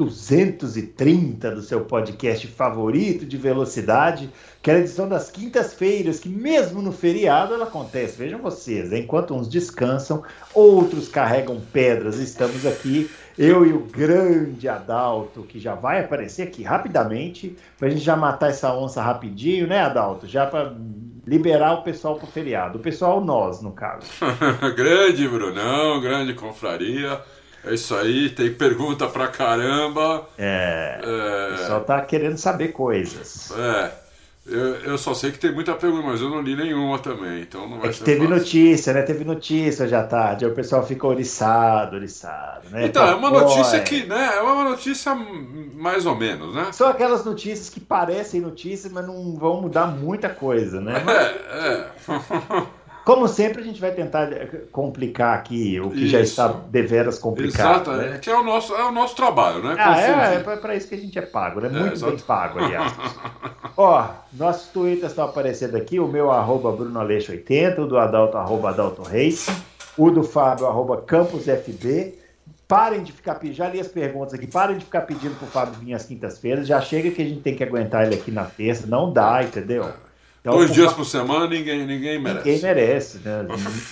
230 do seu podcast favorito de velocidade, que é a edição das quintas-feiras, que mesmo no feriado ela acontece. Vejam vocês, enquanto uns descansam, outros carregam pedras. Estamos aqui, eu e o grande Adalto, que já vai aparecer aqui rapidamente, para a gente já matar essa onça rapidinho, né, Adalto? Já para liberar o pessoal para o feriado. O pessoal, nós, no caso. grande Brunão, grande confraria. É isso aí, tem pergunta pra caramba. É. é... O pessoal tá querendo saber coisas. É. Eu, eu só sei que tem muita pergunta, mas eu não li nenhuma também, então não vai é que teve fácil. notícia, né? Teve notícia já tarde, o pessoal fica oriçado, oriçado, né? Então, é uma notícia que, né? É uma notícia mais ou menos, né? São aquelas notícias que parecem notícias, mas não vão mudar muita coisa, né? É, é. Como sempre, a gente vai tentar eh, complicar aqui o que isso. já está deveras complicado. Exato, né? que é o, nosso, é o nosso trabalho, né? Ah, é, é para isso que a gente é pago, né? É, Muito bem pago, aliás. Ó, nossos twitters estão aparecendo aqui, o meu arroba BrunoAleixo80, o do Adalto arroba Adalto Reis, o do Fábio arroba CampusFB. Parem de ficar pedindo, já li as perguntas aqui, parem de ficar pedindo pro Fábio vir às quintas-feiras, já chega que a gente tem que aguentar ele aqui na terça, não dá, entendeu? Então, Dois dias por semana ninguém, ninguém merece. Ninguém merece, né?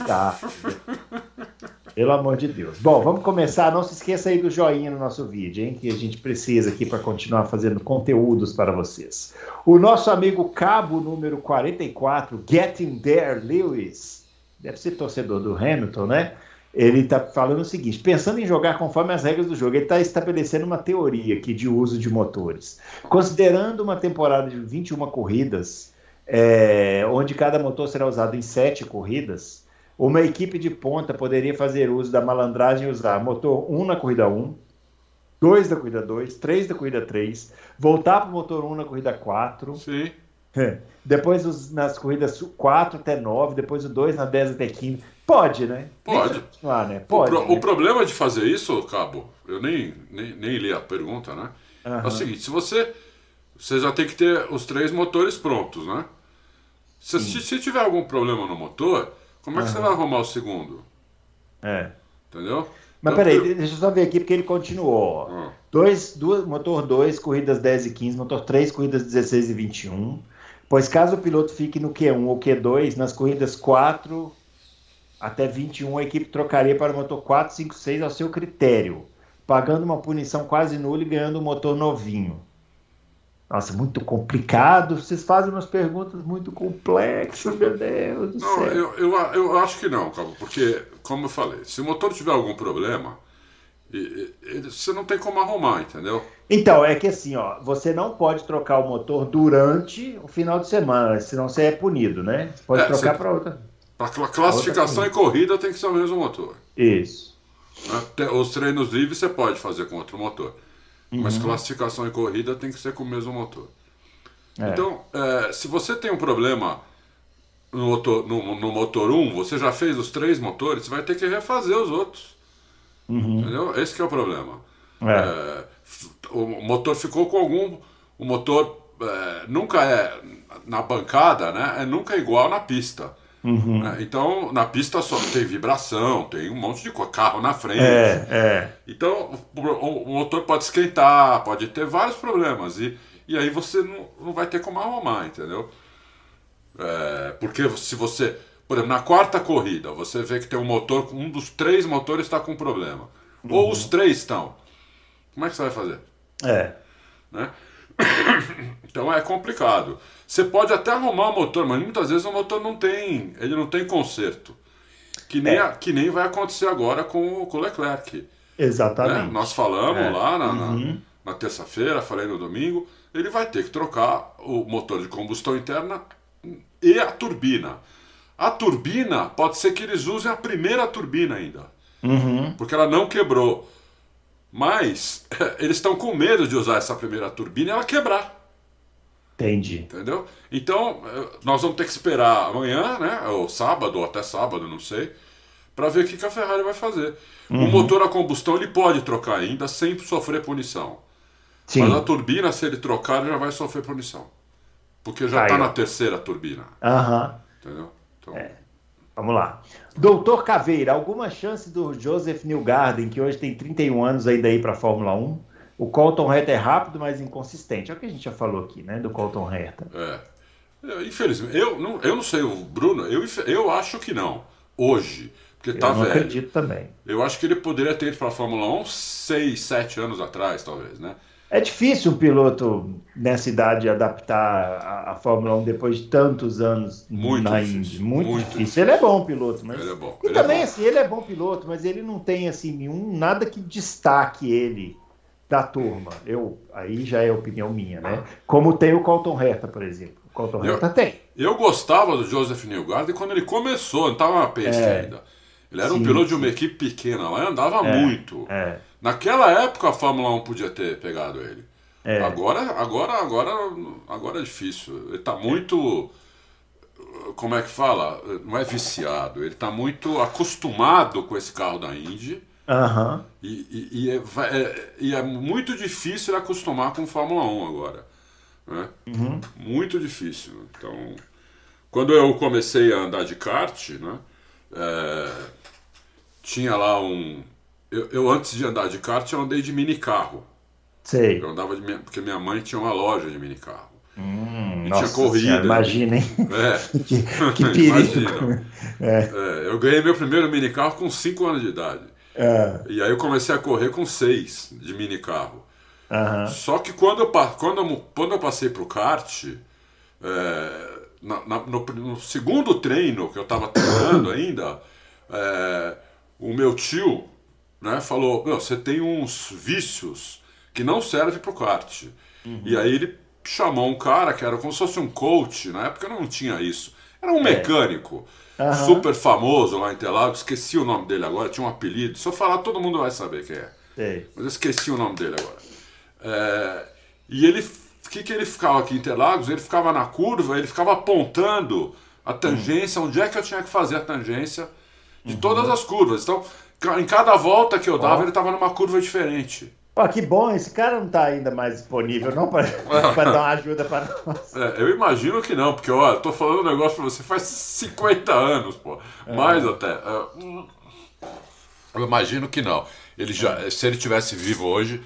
Tá. Pelo amor de Deus. Bom, vamos começar. Não se esqueça aí do joinha no nosso vídeo, hein? Que a gente precisa aqui para continuar fazendo conteúdos para vocês. O nosso amigo Cabo número 44, Getting There Lewis, deve ser torcedor do Hamilton, né? Ele está falando o seguinte: pensando em jogar conforme as regras do jogo, ele está estabelecendo uma teoria aqui de uso de motores. Considerando uma temporada de 21 corridas é, onde cada motor será usado em sete corridas, uma equipe de ponta poderia fazer uso da malandragem e usar motor 1 na corrida 1, 2 da corrida 2, 3 da corrida 3, voltar para o motor 1 na corrida 4. Sim. Depois os, nas corridas 4 até 9, depois o 2 na 10 até 15. Pode, né? Pode. Ah, né? Pode, o, pro, né? o, problema de fazer isso, Cabo, eu nem, nem, nem li a pergunta, né? Uhum. É o seguinte, se você. Você já tem que ter os três motores prontos, né? Se, se, se, tiver algum problema no motor, como é que uhum. você vai arrumar o segundo? É. Entendeu? Mas então, peraí, deixa eu só ver aqui porque ele continuou. Uhum. Dois, duas, motor 2, corridas 10 e 15, motor 3, corridas 16 e 21. Pois caso o piloto fique no Q1 ou Q2, nas corridas 4 até 21, a equipe trocaria para o motor 4, 5, 6 ao seu critério, pagando uma punição quase nula e ganhando um motor novinho. Nossa, muito complicado. Vocês fazem umas perguntas muito complexas, meu Deus do não, céu. Eu, eu, eu acho que não, Cabo, porque, como eu falei, se o motor tiver algum problema, você não tem como arrumar, entendeu? Então, é que assim, ó, você não pode trocar o motor durante o final de semana, senão você é punido, né? Você pode é, trocar para outra. Para classificação outra e corrida tem que ser o mesmo motor. Isso. Né? Os treinos livres você pode fazer com outro motor. Uhum. Mas classificação e corrida tem que ser com o mesmo motor. É. Então, é, se você tem um problema no motor, no, no, motor 1, você já fez os três motores, você vai ter que refazer os outros. Uhum. Entendeu? Esse é o problema. É. é o motor ficou com algum. O motor é, nunca é na bancada, né? É nunca igual na pista. Uhum. É, então, na pista só tem vibração, tem um monte de carro na frente. É, é. Então, o, o, motor pode esquentar, pode ter vários problemas. E, e aí você não, não vai ter como arrumar, entendeu? É, porque se você. Por exemplo, na quarta corrida, você vê que tem um motor, um dos três motores está com problema. Uhum. Ou os três estão. Como é que você vai fazer? É. Né? Então é complicado. Você pode até arrumar o motor, mas muitas vezes o motor não tem, ele não tem conserto. Que nem, é. a, que nem vai acontecer agora com, com o Leclerc. Exatamente. Né? Nós falamos é. lá na, uhum. na, na terça-feira, falei no domingo, ele vai ter que trocar o motor de combustão interna e a turbina. A turbina, pode ser que eles usem a primeira turbina ainda. Uhum. Porque ela não quebrou. Mas eles estão com medo de usar essa primeira turbina e ela quebrar. Entendi. Entendeu? Então, eh, nós vamos ter que esperar amanhã, né? Ou sábado, ou até sábado, não sei, para ver o que, que a Ferrari vai fazer. Uhum. O motor a combustão ele pode trocar ainda sem sofrer punição. Sim. Mas a turbina, se ele trocar, ele já vai sofrer punição. Porque já está na terceira turbina. Aham. Uhum. Entendeu? Então... É. Vamos lá. Doutor Caveira, alguma chance do Joseph Newgarden, que hoje tem 31 anos, ainda ir para a Fórmula 1? O Colton Herta é rápido, mas inconsistente. É o que a gente já falou aqui, né? Do Colton Herta. É. Infelizmente, eu não, eu não sei, o Bruno, eu, eu acho que não. Hoje. Porque eu tá não velho. acredito também. Eu acho que ele poderia ter ido para a Fórmula 1 6, 7 anos atrás, talvez, né? É difícil um piloto nessa idade adaptar a, a Fórmula 1 depois de tantos anos muito na Indy. Muito, muito difícil. difícil. Ele é bom piloto, mas. Ele é bom. E ele também, é assim, ele é bom piloto, mas ele não tem, assim, nenhum, nada que destaque ele da turma. Eu, aí já é opinião minha, né? Como tem o Colton Herta, por exemplo. O Colton Herta tem. Eu gostava do Joseph Newgarden quando ele começou, não estava na peste é, ainda. Ele era sim, um piloto sim. de uma equipe pequena lá e andava é, muito. É. Naquela época a Fórmula 1 podia ter pegado ele. É. Agora, agora, agora, agora é difícil. Ele está muito. Como é que fala? Não é viciado. Ele está muito acostumado com esse carro da Indy. Uhum. E, e, e, é, é, e, é, muito difícil acostumar com Fórmula 1 agora. Né? Uhum. Muito difícil. Então, quando eu comecei a andar de kart, né, é, tinha lá um. Eu, eu, antes de andar de kart, eu andei de mini carro. Sei. Eu andava de minha, porque minha mãe tinha uma loja de mini carro. Hum, e nossa tinha corrida. Imagina, hein? É. que, que perigo. É. É, eu ganhei meu primeiro mini carro com 5 anos de idade. É. E aí eu comecei a correr com 6 de mini carro. Uhum. Só que quando eu, quando eu, quando eu passei para o kart, é, na, na, no, no, segundo treino que eu estava treinando ainda, é, o meu tio né, falou: Você tem uns vícios que não serve para o kart. Uhum. E aí ele chamou um cara que era como se fosse um coach, na época não tinha isso. Era um é. Uhum. super famoso lá em Interlagos, esqueci o nome dele agora, tinha um apelido. Se eu falar, todo mundo vai saber quem é. Mas eu esqueci o nome dele agora. É, e ele, o que, que ele ficava aqui em Interlagos? Ele ficava na curva, ele ficava apontando a tangência, uhum. onde é que eu tinha que fazer a tangência de uhum. todas as curvas. Então, em cada volta que eu dava, oh. ele estava numa curva diferente. Pô, que bom, esse cara não está ainda mais disponível, não, para dar uma ajuda para nós. É, eu imagino que não, porque, olha, tô falando um negócio para você faz 50 anos, pô. É. Mais até. É, eu imagino que não. Ele já, se ele tivesse vivo hoje,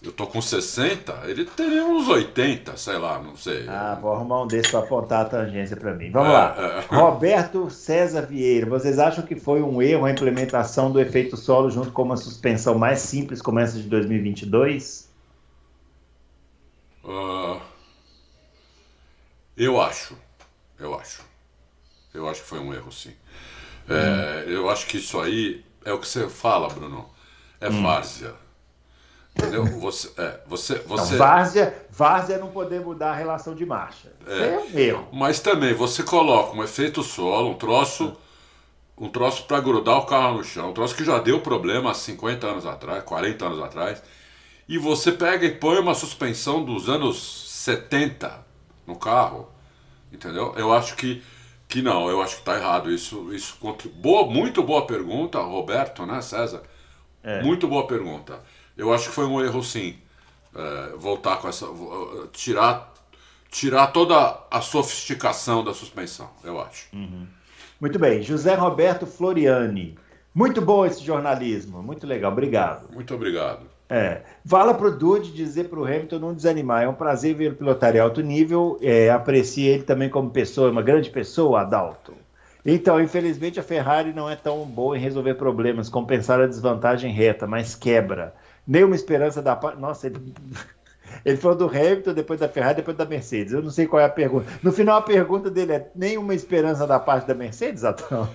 eu tô com 60, ele teria uns 80, sei lá, não sei. Ah, vou arrumar um desses para apontar a tangência para mim. Vamos é, lá. É. Roberto César Vieira, vocês acham que foi um erro a implementação do efeito solo junto com uma suspensão mais simples como essa de 2022? Uh, eu acho. Eu acho. Eu acho que foi um erro, sim. Hum. É, eu acho que isso aí é o que você fala, Bruno. É hum. várzea Entendeu? Você, é, você, você... Então, várzea, várzea não poder mudar a relação de marcha. É, é um erro. Mas também você coloca um efeito solo, um troço, um troço para grudar o carro no chão, um troço que já deu problema há 50 anos atrás, 40 anos atrás, e você pega e põe uma suspensão dos anos 70 no carro, entendeu? Eu acho que que não, eu acho que está errado. Isso, isso boa, muito boa pergunta, Roberto, né, César? É. Muito boa pergunta. Eu acho que foi um erro, sim, é, voltar com essa. tirar, tirar toda a sofisticação da suspensão, eu acho. Uhum. Muito bem. José Roberto Floriani. Muito bom esse jornalismo, muito legal, obrigado. Muito obrigado. É. Fala para o Dude dizer para o Hamilton não desanimar. É um prazer ver o pilotar em alto nível. É, aprecia ele também como pessoa, uma grande pessoa, Adalto. Então, infelizmente, a Ferrari não é tão boa em resolver problemas, compensar a desvantagem reta, mas quebra nenhuma esperança da parte. Nossa, ele... ele falou do Hamilton, depois da Ferrari, depois da Mercedes. Eu não sei qual é a pergunta. No final, a pergunta dele é: nenhuma esperança da parte da Mercedes, Atão?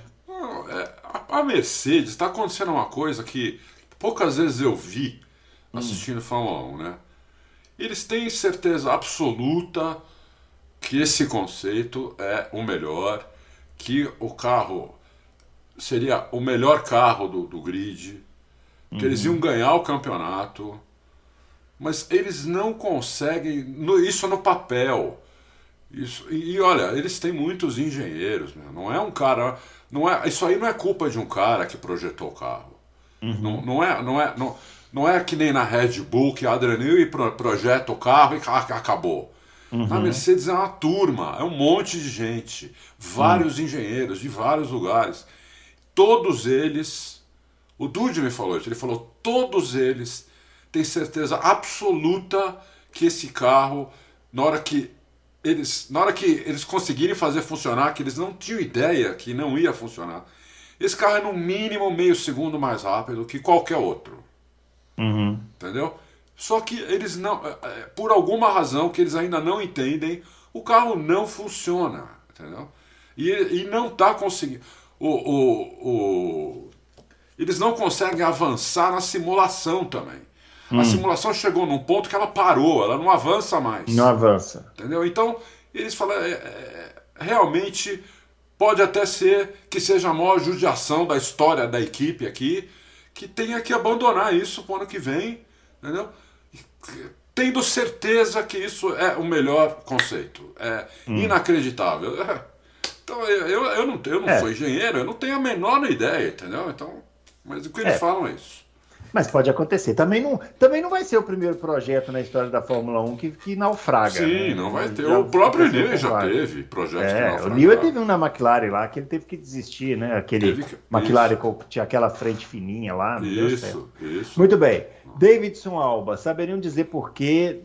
É, a Mercedes está acontecendo uma coisa que poucas vezes eu vi assistindo hum. Fórmula 1, né? Eles têm certeza absoluta que esse conceito é o melhor, que o carro seria o melhor carro do, do grid, que uhum. eles iam ganhar o campeonato, mas eles não conseguem, no, isso no papel. Isso. E, e, olha, eles têm muitos engenheiros, meu. não é um cara. Não é, isso aí não é culpa de um cara que projetou o carro. Uhum. Não, não, é, não, é, não, não é que nem na Red Bull que Adrian Newey pro, projeta o carro e acabou. Uhum. Na Mercedes é uma turma, é um monte de gente, vários uhum. engenheiros de vários lugares. Todos eles, o Dude me falou isso, ele falou, todos eles têm certeza absoluta que esse carro, na hora que eles, na hora que eles conseguirem fazer funcionar, que eles não tinham ideia que não ia funcionar, esse carro é no mínimo meio segundo mais rápido que qualquer outro. Uhum. Entendeu? Só que eles não, é, é, por alguma razão que eles ainda não entendem, o carro não funciona. Entendeu? E, e não está conseguindo. O, o, o, eles não conseguem avançar na simulação também. Hum. A simulação chegou num ponto que ela parou, ela não avança mais. Não avança. Entendeu? Então, eles falam, é, é, realmente pode até ser que seja a maior judiação da história da equipe aqui, que tenha que abandonar isso para o ano que vem, entendeu? Tendo certeza que isso é o melhor conceito. É hum. inacreditável. Então, eu, eu não, eu não é. sou engenheiro, eu não tenho a menor ideia, entendeu? Então, mas o que eles é. falam é isso. Mas pode acontecer. Também não, também não vai ser o primeiro projeto na história da Fórmula 1 que, que naufraga. Sim, né? não vai ter. Já, o próprio Newey já teve projetos é, que naufragaram. O Newey teve um na McLaren lá que ele teve que desistir, né? Aquele que... McLaren com, tinha aquela frente fininha lá. Isso, isso. Muito bem. Davidson Alba, saberiam dizer por que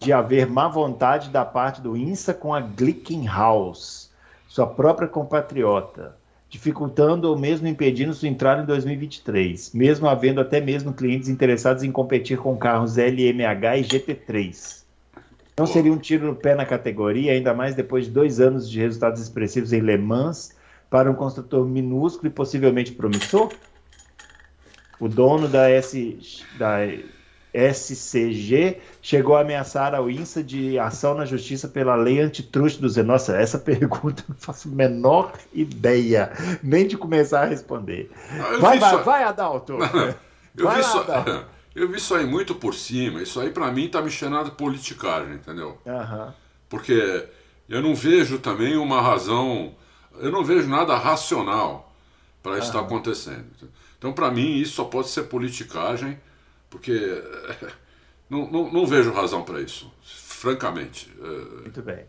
de haver má vontade da parte do INSA com a Glickenhaus, sua própria compatriota? Dificultando ou mesmo impedindo sua entrada em 2023, mesmo havendo até mesmo clientes interessados em competir com carros LMH e GT3. Não seria um tiro no pé na categoria, ainda mais depois de dois anos de resultados expressivos em Le Mans, para um construtor minúsculo e possivelmente promissor? O dono da, S, da SCG chegou a ameaçar ao INSA de ação na justiça pela lei antitruste do Zé. Nossa, essa pergunta eu não faço a menor ideia, nem de começar a responder. vai, vai, só... vai, Adalto! eu, vai vi lá, só... Adalto. eu vi isso aí muito por cima. Isso aí para mim tá me cheirando politicagem, entendeu? Uhum. Porque eu não vejo também uma razão, eu não vejo nada racional para isso estar uhum. tá acontecendo. Então, para mim, isso só pode ser politicagem porque não, não, não vejo razão para isso, francamente. É, Muito bem.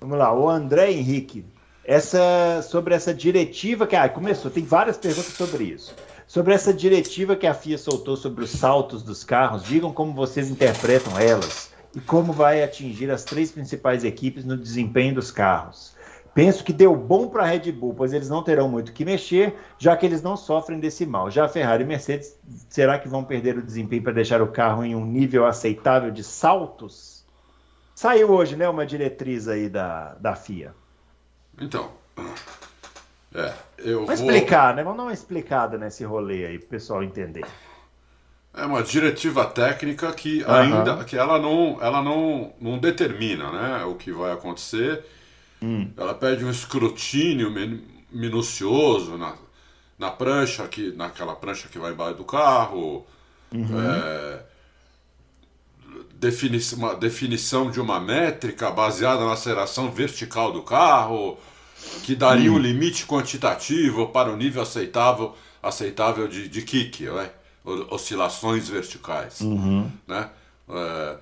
Vamos lá, o André Henrique. Essa, sobre essa diretiva que ah, começou, tem várias perguntas sobre isso. Sobre essa diretiva que a FIA soltou sobre os saltos dos carros, digam como vocês interpretam elas e como vai atingir as três principais equipes no desempenho dos carros. Penso que deu bom para a Red Bull, pois eles não terão muito que mexer, já que eles não sofrem desse mal. Já a Ferrari e Mercedes, será que vão perder o desempenho para deixar o carro em um nível aceitável de saltos? Saiu hoje, né, uma diretriz aí da, da FIA. Então, é, eu Vamos vou... explicar, né? Vamos dar uma explicada nesse rolê aí para o pessoal entender. É uma diretiva técnica que ainda uhum. que ela não, ela não, não determina, né, o que vai acontecer Hum. Ela pede um escrutínio minucioso na, na prancha, que, naquela prancha que vai embaixo do carro. Uhum. É, defini uma definição de uma métrica baseada na aceleração vertical do carro, que daria um limite quantitativo para o nível aceitável, aceitável de, de kick, né? oscilações verticais. Uhum. Né? É,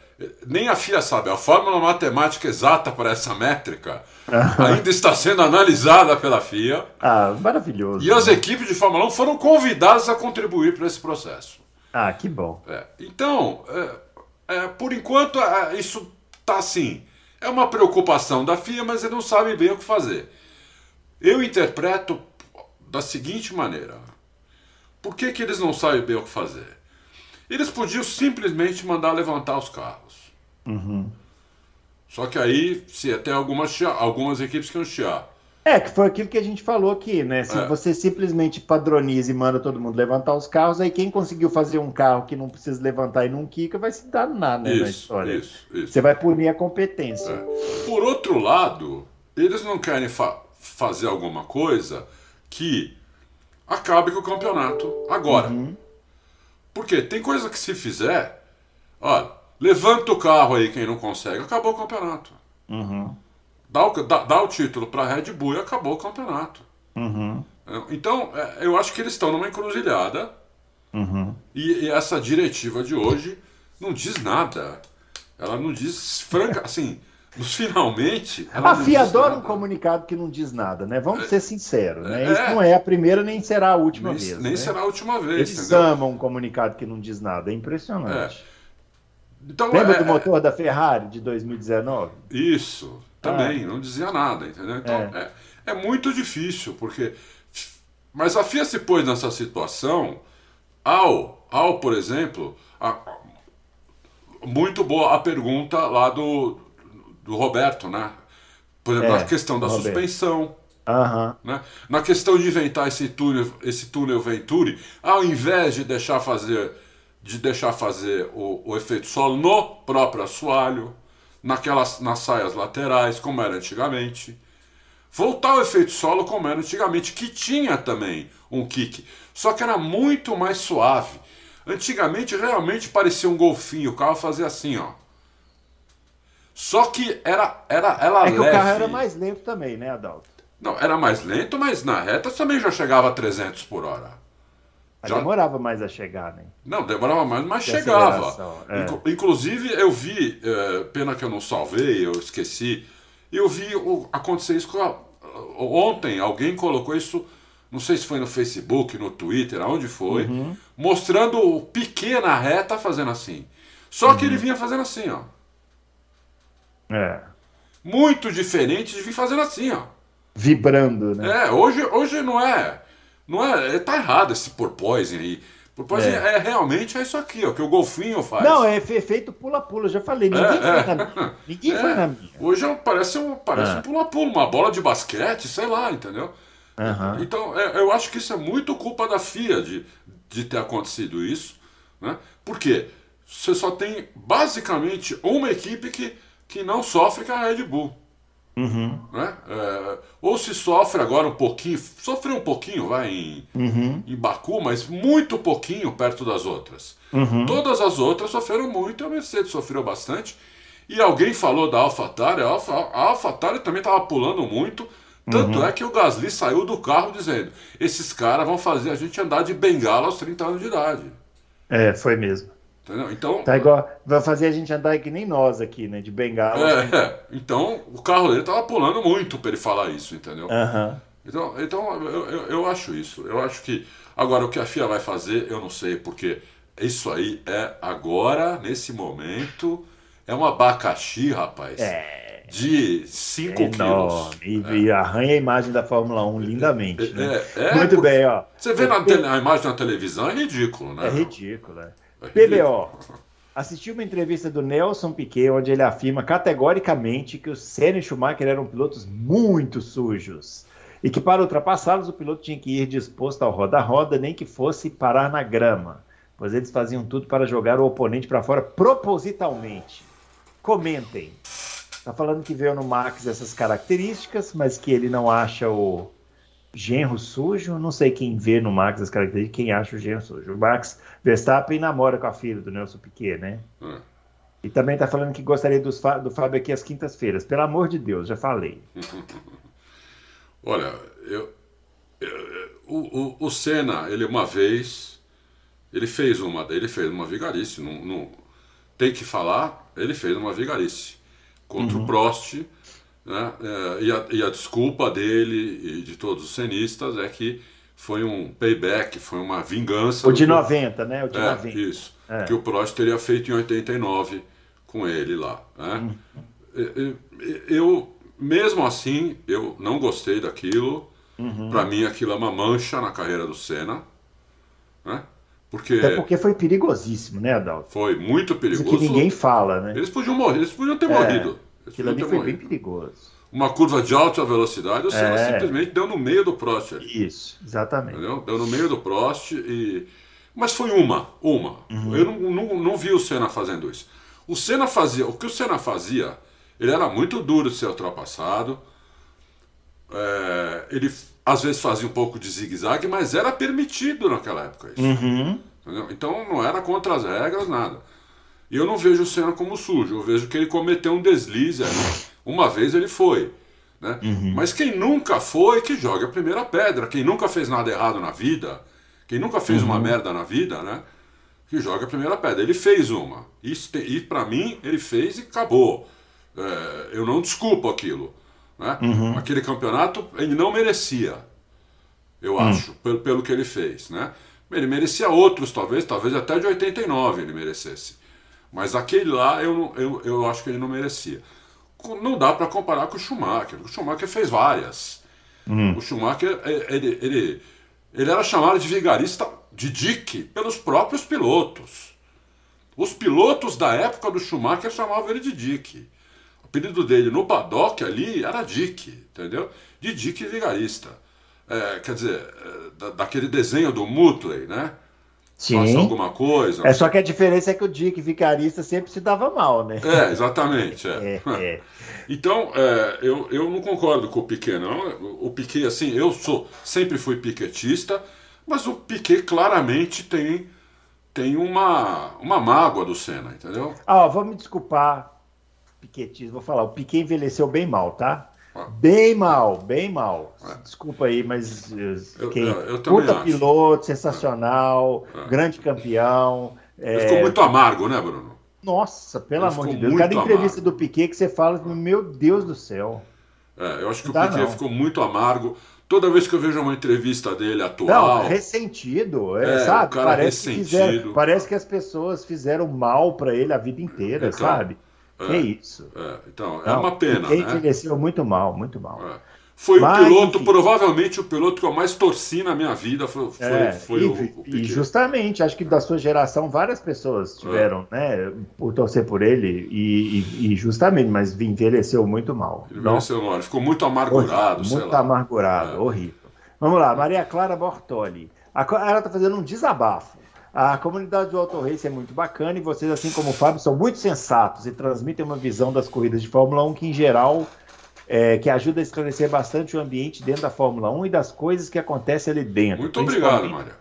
nem a FIA sabe, a fórmula matemática exata para essa métrica ainda está sendo analisada pela FIA. Ah, maravilhoso. E as equipes de Fórmula 1 foram convidadas a contribuir para esse processo. Ah, que bom. É, então, é, é por enquanto, é, isso está assim. É uma preocupação da FIA, mas eles não sabem bem o que fazer. Eu interpreto da seguinte maneira: por que, que eles não sabem bem o que fazer? Eles podiam simplesmente mandar levantar os carros. Uhum. Só que aí, se até algumas, algumas equipes que iam chiar. É, que foi aquilo que a gente falou aqui, né? Se é. você simplesmente padroniza e manda todo mundo levantar os carros, aí quem conseguiu fazer um carro que não precisa levantar e não quica vai se dar nada né, isso, na história. Isso, isso. Você vai punir a competência. É. Por outro lado, eles não querem fa fazer alguma coisa que acabe com o campeonato agora. Uhum. Porque tem coisa que se fizer, olha, levanta o carro aí quem não consegue, acabou o campeonato. Uhum. dá o, dá, dá o título para a Red Bull e acabou o campeonato. Uhum. Então, é, eu acho que eles estão numa encruzilhada. Uhum. E, e, essa diretiva de hoje não diz nada. Ela não diz franca, assim, nos finalmente. a FIA adora um comunicado que não diz nada, né? Vamos é, ser sinceros, né? É, Isso não é a primeira nem será a última nem, vez. Nem né? será a última vez. Eles entendeu? amam um comunicado que não diz nada, é impressionante. É. Então, Lembra é, do motor da Ferrari de 2019? Isso, também, ah. não dizia nada, entendeu? Então é. é, é muito difícil, porque. Mas a FIA se pôs nessa situação ao, ao por exemplo, a, muito boa a pergunta lá do, do Roberto, né? Por exemplo, é, na questão da Roberto. suspensão. Uhum. Né? Na questão de inventar esse túnel, esse túnel Venturi, ao invés de deixar fazer, de deixar fazer o, o efeito solo no próprio assoalho, naquelas, nas saias laterais, como era antigamente. Voltar ao efeito solo como era antigamente, que tinha também um kick, só que era muito mais suave. Antigamente realmente parecia um golfinho, o carro fazia assim, ó. Só que era, era ela É que leve. o carro era mais lento também, né, Adalto? Não, era mais lento, mas na reta também já chegava a 300 por hora. Já... Demorava mais a chegar, né? Não, demorava mais, mas De chegava. É. Inclusive, eu vi, é, pena que eu não salvei, eu esqueci, eu vi o, acontecer isso a, ontem. Alguém colocou isso, não sei se foi no Facebook, no Twitter, aonde foi, uhum. mostrando o Piquet na reta fazendo assim. Só uhum. que ele vinha fazendo assim, ó. É. Muito diferente de vir fazendo assim, ó. Vibrando, né? É, hoje, hoje não é. Não é. Tá errado esse porpoising aí. Porpoising é. é realmente é isso aqui, ó, que o golfinho faz. Não, é efeito pula-pula, já falei. Ninguém é, foi é. na minha. Ninguém é. foi na minha. Hoje é parece um parece ah. um pula-pula, uma bola de basquete, sei lá, entendeu? Uhum. Então, é, eu acho que isso é muito culpa da FIA de, de ter acontecido isso. Né? Por quê? Você só tem basicamente uma equipe que que não sofre com a Red Bull. Uhum. Né? É, ou se sofre agora um pouquinho, sofreu um pouquinho, vai, em, uhum. em Baku, mas muito pouquinho perto das outras. Uhum. Todas as outras sofreram muito, a Mercedes sofreu bastante. E alguém falou da AlphaTauri, a, Alpha, a AlphaTauri também estava pulando muito. Tanto Uhum. é que o Gasly saiu do carro dizendo: esses caras vão fazer a gente andar de bengala aos 30 anos de idade. É, foi mesmo. Entendeu? Então, Tá igual. Vai fazer a gente andar que nem nós aqui, né? De bengala. é, então o carro dele tava pulando muito para ele falar isso, entendeu? Aham. Então, então eu, eu, eu acho isso. Eu acho que. Agora, o que a FIA vai fazer, eu não sei, porque isso aí é agora, nesse momento, é um abacaxi, rapaz. É. De 5 quilos. Enorme. E, e arranha a imagem da Fórmula 1 lindamente. né? É, é, Muito porque bem, ó. Você vê na tele- a imagem na televisão, é ridículo, né? É ridículo, é. PBO. Assisti uma entrevista do Nelson Piquet, onde ele afirma categoricamente que o Senna e Schumacher eram pilotos muito sujos. E que para ultrapassá-los, o piloto tinha que ir disposto ao roda-roda, nem que fosse parar na grama. Pois eles faziam tudo para jogar o oponente para fora propositalmente. Comentem. Tá falando que veio no Max essas características, mas que ele não acha o genro sujo. Não sei quem vê no Max as características, quem acha o genro sujo. O Max Verstappen namora com a filha do Nelson Piquet, né? É. E também tá falando que gostaria Fá- do Fábio aqui às quintas-feiras. Pelo amor de Deus, já falei. Olha, eu, eu- o, o, o Senna, ele uma vez, ele fez uma, ele fez uma vigarice, não, não- tem que falar, ele fez uma vigarice contra o Prost, né? É, e, a, e a desculpa dele e de todos os cenistas é que foi um payback, foi uma vingança. O de que 90, né? O de é, 90. isso. É. Que o Prost teria feito em 89 com ele lá. Né? Uhum. Eu, mesmo assim, eu não gostei daquilo. Uhum. Para mim, aquilo é uma mancha na carreira do Senna. Né? Porque Até porque foi perigosíssimo, né, Adalto? foi muito Isso perigoso. que ninguém fala, né? Eles podiam morrer, eles podiam ter É, morrido. Aquilo ali foi bem perigoso. Uma curva de alta velocidade, o Senna É. simplesmente deu no meio do Prost ali. Isso, exatamente. Entendeu? Deu no meio do Prost e. Mas foi uma, uma. Uhum. Eu não, não, não vi o Senna fazendo isso. O Senna fazia. O que o Senna fazia, ele era muito duro de ser ultrapassado. É, ele às vezes fazia um pouco de zigue-zague, mas era permitido naquela época isso. Uhum. Então não era contra as regras, nada. E eu não vejo o Senna como sujo, eu vejo que ele cometeu um deslize ali. Uma vez ele foi. Né? Uhum. Mas quem nunca foi, que jogue a primeira pedra. Quem nunca fez nada errado na vida, quem nunca fez uhum. uma merda na vida, né? Que joga a primeira pedra. Ele fez uma. E, e para mim, ele fez e acabou. É, eu não desculpo aquilo. Né? Uhum. Aquele campeonato ele não merecia, eu hum. acho, pelo, pelo que ele fez. Né? Ele merecia outros, talvez, talvez até de 89 ele merecesse. Mas aquele lá eu, eu, eu acho que ele não merecia. Não dá para comparar com o Schumacher. O Schumacher fez várias. Uhum. O Schumacher, ele, ele, ele era chamado de vigarista de Dick pelos próprios pilotos. Os pilotos da época do Schumacher chamavam ele de Dick apelido dele no paddock ali era Dick, entendeu? De Dick Vigarista. É, quer dizer, é, da, daquele desenho do Mutley, né? Sim. Faça alguma coisa. É só que a diferença é que o Dick Vicarista sempre se dava mal, né? É, exatamente. É. é, é. então, é, eu, eu não concordo com o Piquet, não. O Piquet, assim, eu sou sempre fui piquetista, mas o Piquet claramente tem, tem uma, uma mágoa do Senna, entendeu? Ah, vou me desculpar piquetismo, vou falar, o Piquet envelheceu bem mal, tá? Bem mal, bem mal. Ah. Desculpa aí, mas quem eu, eu puta acho. piloto, sensacional, ah. grande campeão. É... Ficou muito amargo, né, Bruno? Nossa, pelo Ele amor de Deus. Cada entrevista amargo. do Piquet que você fala, meu Deus do céu. É, eu acho que o Piquet não. ficou muito amargo. Toda vez que eu vejo uma entrevista dele atual. Não, ressentido, é, é sabe? parece, ressentido. Que fizeram, parece que as pessoas fizeram mal para ele a vida inteira, então, sabe? É, isso. É, então, é uma pena. Ele né? envelheceu muito mal, muito mal. É. Foi Mas, o piloto, enfim. provavelmente o piloto que eu mais torci na minha vida foi, foi, é, foi e, o, o E justamente, acho que da sua geração várias pessoas tiveram, é. né, por torcer por ele e, e, e, justamente, mas envelheceu muito mal. Ele envelheceu mal, ficou muito amargurado, horrível, Muito amargurado, é. horrível. Vamos lá, Maria Clara Bortoli. Ela está fazendo um desabafo. A comunidade do Auto Race é muito bacana e vocês, assim como o Fábio, são muito sensatos e transmitem uma visão das corridas de Fórmula 1 que, em geral, é, que ajuda a esclarecer bastante o ambiente dentro da Fórmula 1 e das coisas que acontecem ali dentro. Muito obrigado, Mário.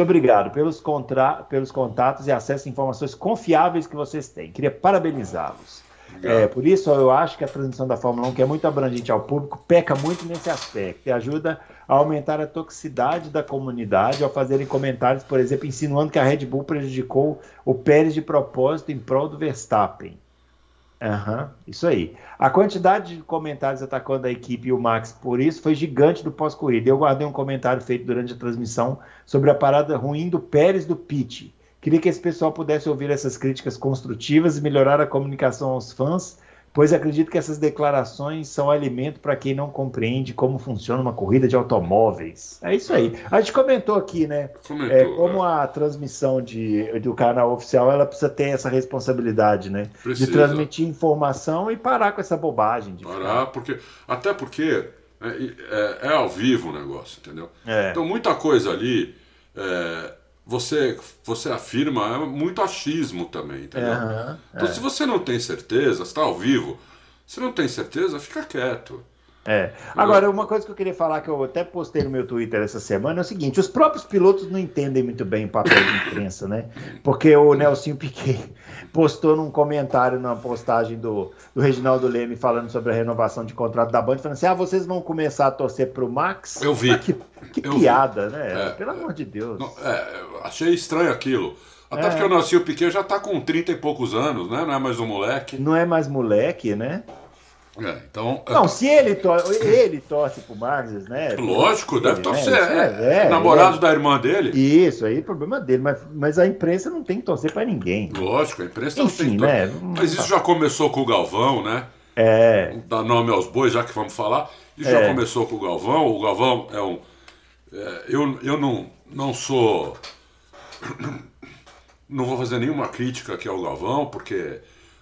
Muito obrigado pelos, contra... pelos contatos e acesso a informações confiáveis que vocês têm. Queria parabenizá-los. É, por isso, eu acho que a transmissão da Fórmula 1, que é muito abrangente ao público, peca muito nesse aspecto e ajuda a aumentar a toxicidade da comunidade ao fazerem comentários, por exemplo, insinuando que a Red Bull prejudicou o Pérez de propósito em prol do Verstappen. Uhum, isso aí. A quantidade de comentários atacando a equipe e o Max por isso foi gigante do pós-corrida. Eu guardei um comentário feito durante a transmissão sobre a parada ruim do Pérez do Pitt Queria que esse pessoal pudesse ouvir essas críticas construtivas e melhorar a comunicação aos fãs, pois acredito que essas declarações são alimento para quem não compreende como funciona uma corrida de automóveis. É isso aí. A gente comentou aqui, né? Comentou, é, como é. a transmissão de, do canal oficial ela precisa ter essa responsabilidade, né? Precisa. De transmitir informação e parar com essa bobagem. parar, ficar. porque até porque é, é, é, ao vivo o negócio, entendeu? É. Então muita coisa ali é, você, você afirma é muito achismo também, entendeu? Uhum, então, é. se você não tem certeza, está ao vivo, se não tem certeza, fica quieto. É. Agora, uma coisa que eu queria falar, que eu até postei no meu Twitter essa semana, é o seguinte: os próprios pilotos não entendem muito bem o papel de imprensa, né? Porque o Nelson Piquet postou num comentário na postagem do, do Reginaldo Leme falando sobre a renovação de contrato da Band, falando assim: ah, vocês vão começar a torcer pro Max? Eu vi. Ah, que, que eu piada, vi. né? É, Pelo amor de Deus. Não, é, achei estranho aquilo. Até é. porque o Nelson Piquet já tá com 30 e poucos anos, né? Não é mais um moleque. Não é mais moleque, né? É, então, não, se ele, to ele torce pro Marques, né? Lógico, deve torcer. Né? É, é, namorado é, da irmã dele. Isso, aí é problema dele. Mas, mas a imprensa não tem que torcer para ninguém. Lógico, a imprensa Enfim, não tem que né? Mas isso já começou com o Galvão, né? É. Dá nome aos bois, já que vamos falar. Isso já é. começou com o Galvão. O Galvão é um. É, eu eu não, não sou. Não vou fazer nenhuma crítica aqui ao Galvão, porque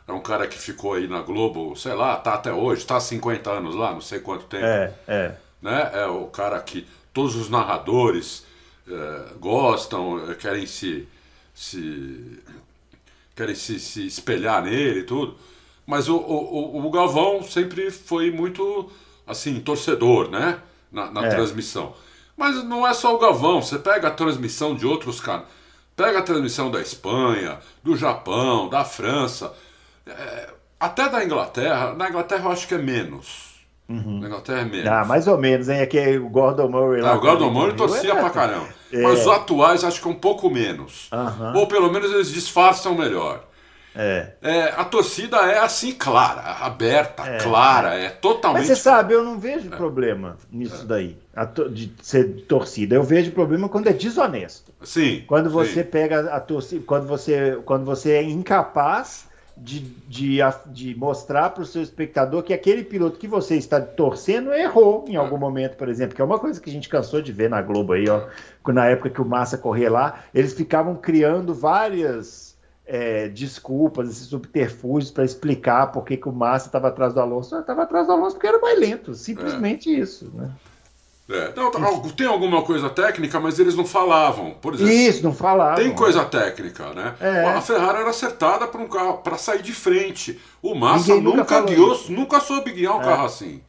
é um cara que ficou aí na Globo, sei lá, tá até hoje, tá há 50 anos lá, não sei quanto tempo. É, é. Né? É o cara que todos os narradores é, gostam, é, querem se, se querem se, se espelhar nele e tudo. Mas o, o, o Galvão sempre foi muito assim, torcedor, né? Na, na é. transmissão. Mas não é só o Galvão, você pega a transmissão de outros caras. Pega a transmissão da Espanha, do Japão, da França. É, até da Inglaterra, na Inglaterra eu acho que é menos. Uhum. Na Inglaterra é menos. Ah, mais ou menos, hein? Aqui é o Gordon Murray lá. Ah, o Gordon Murray torcia é, pra caramba. É. Mas os atuais acho que é um pouco menos. Uhum. Ou pelo menos eles disfarçam melhor. É. é. a torcida é assim, clara, aberta, é, clara, é, totalmente. Mas você sabe, eu não vejo é. problema nisso daí, de ser torcida. Eu vejo problema quando é desonesto. Sim. Quando você sim. pega a torcida, quando você, quando você é incapaz de, de, de mostrar para o seu espectador que aquele piloto que você está torcendo errou em algum momento, por exemplo, que é uma coisa que a gente cansou de ver na Globo aí, ó, na época que o Massa corria lá, eles ficavam criando várias é, desculpas, esses subterfúgios para explicar por que, que o Massa estava atrás do Alonso. Estava atrás do Alonso porque era mais lento, simplesmente é. isso, né? É, não, tá, tem alguma coisa técnica, mas eles não falavam. Por exemplo, Isso, não falavam. Tem coisa técnica, né? É. A Ferrari era acertada para um carro para sair de frente. O Massa Ninguém nunca guiou, nunca soube guiar um é. carro assim.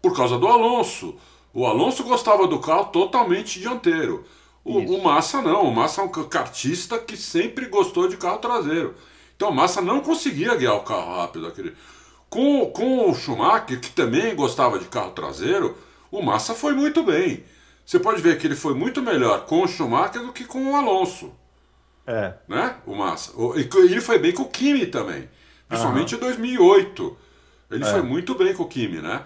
Por causa do Alonso. O Alonso gostava do carro totalmente dianteiro. O, o, Massa não. O Massa é um cartista que sempre gostou de carro traseiro. Então o Massa não conseguia guiar o carro rápido. Aquele... Com, com o Schumacher, que também gostava de carro traseiro o Massa foi muito bem. Você pode ver que ele foi muito melhor com o Schumacher do que com o Alonso. É. Né? O Massa. E ele foi bem com o Kimi também. Principalmente uhum. em 2008. Ele é. foi muito bem com o Kimi, né?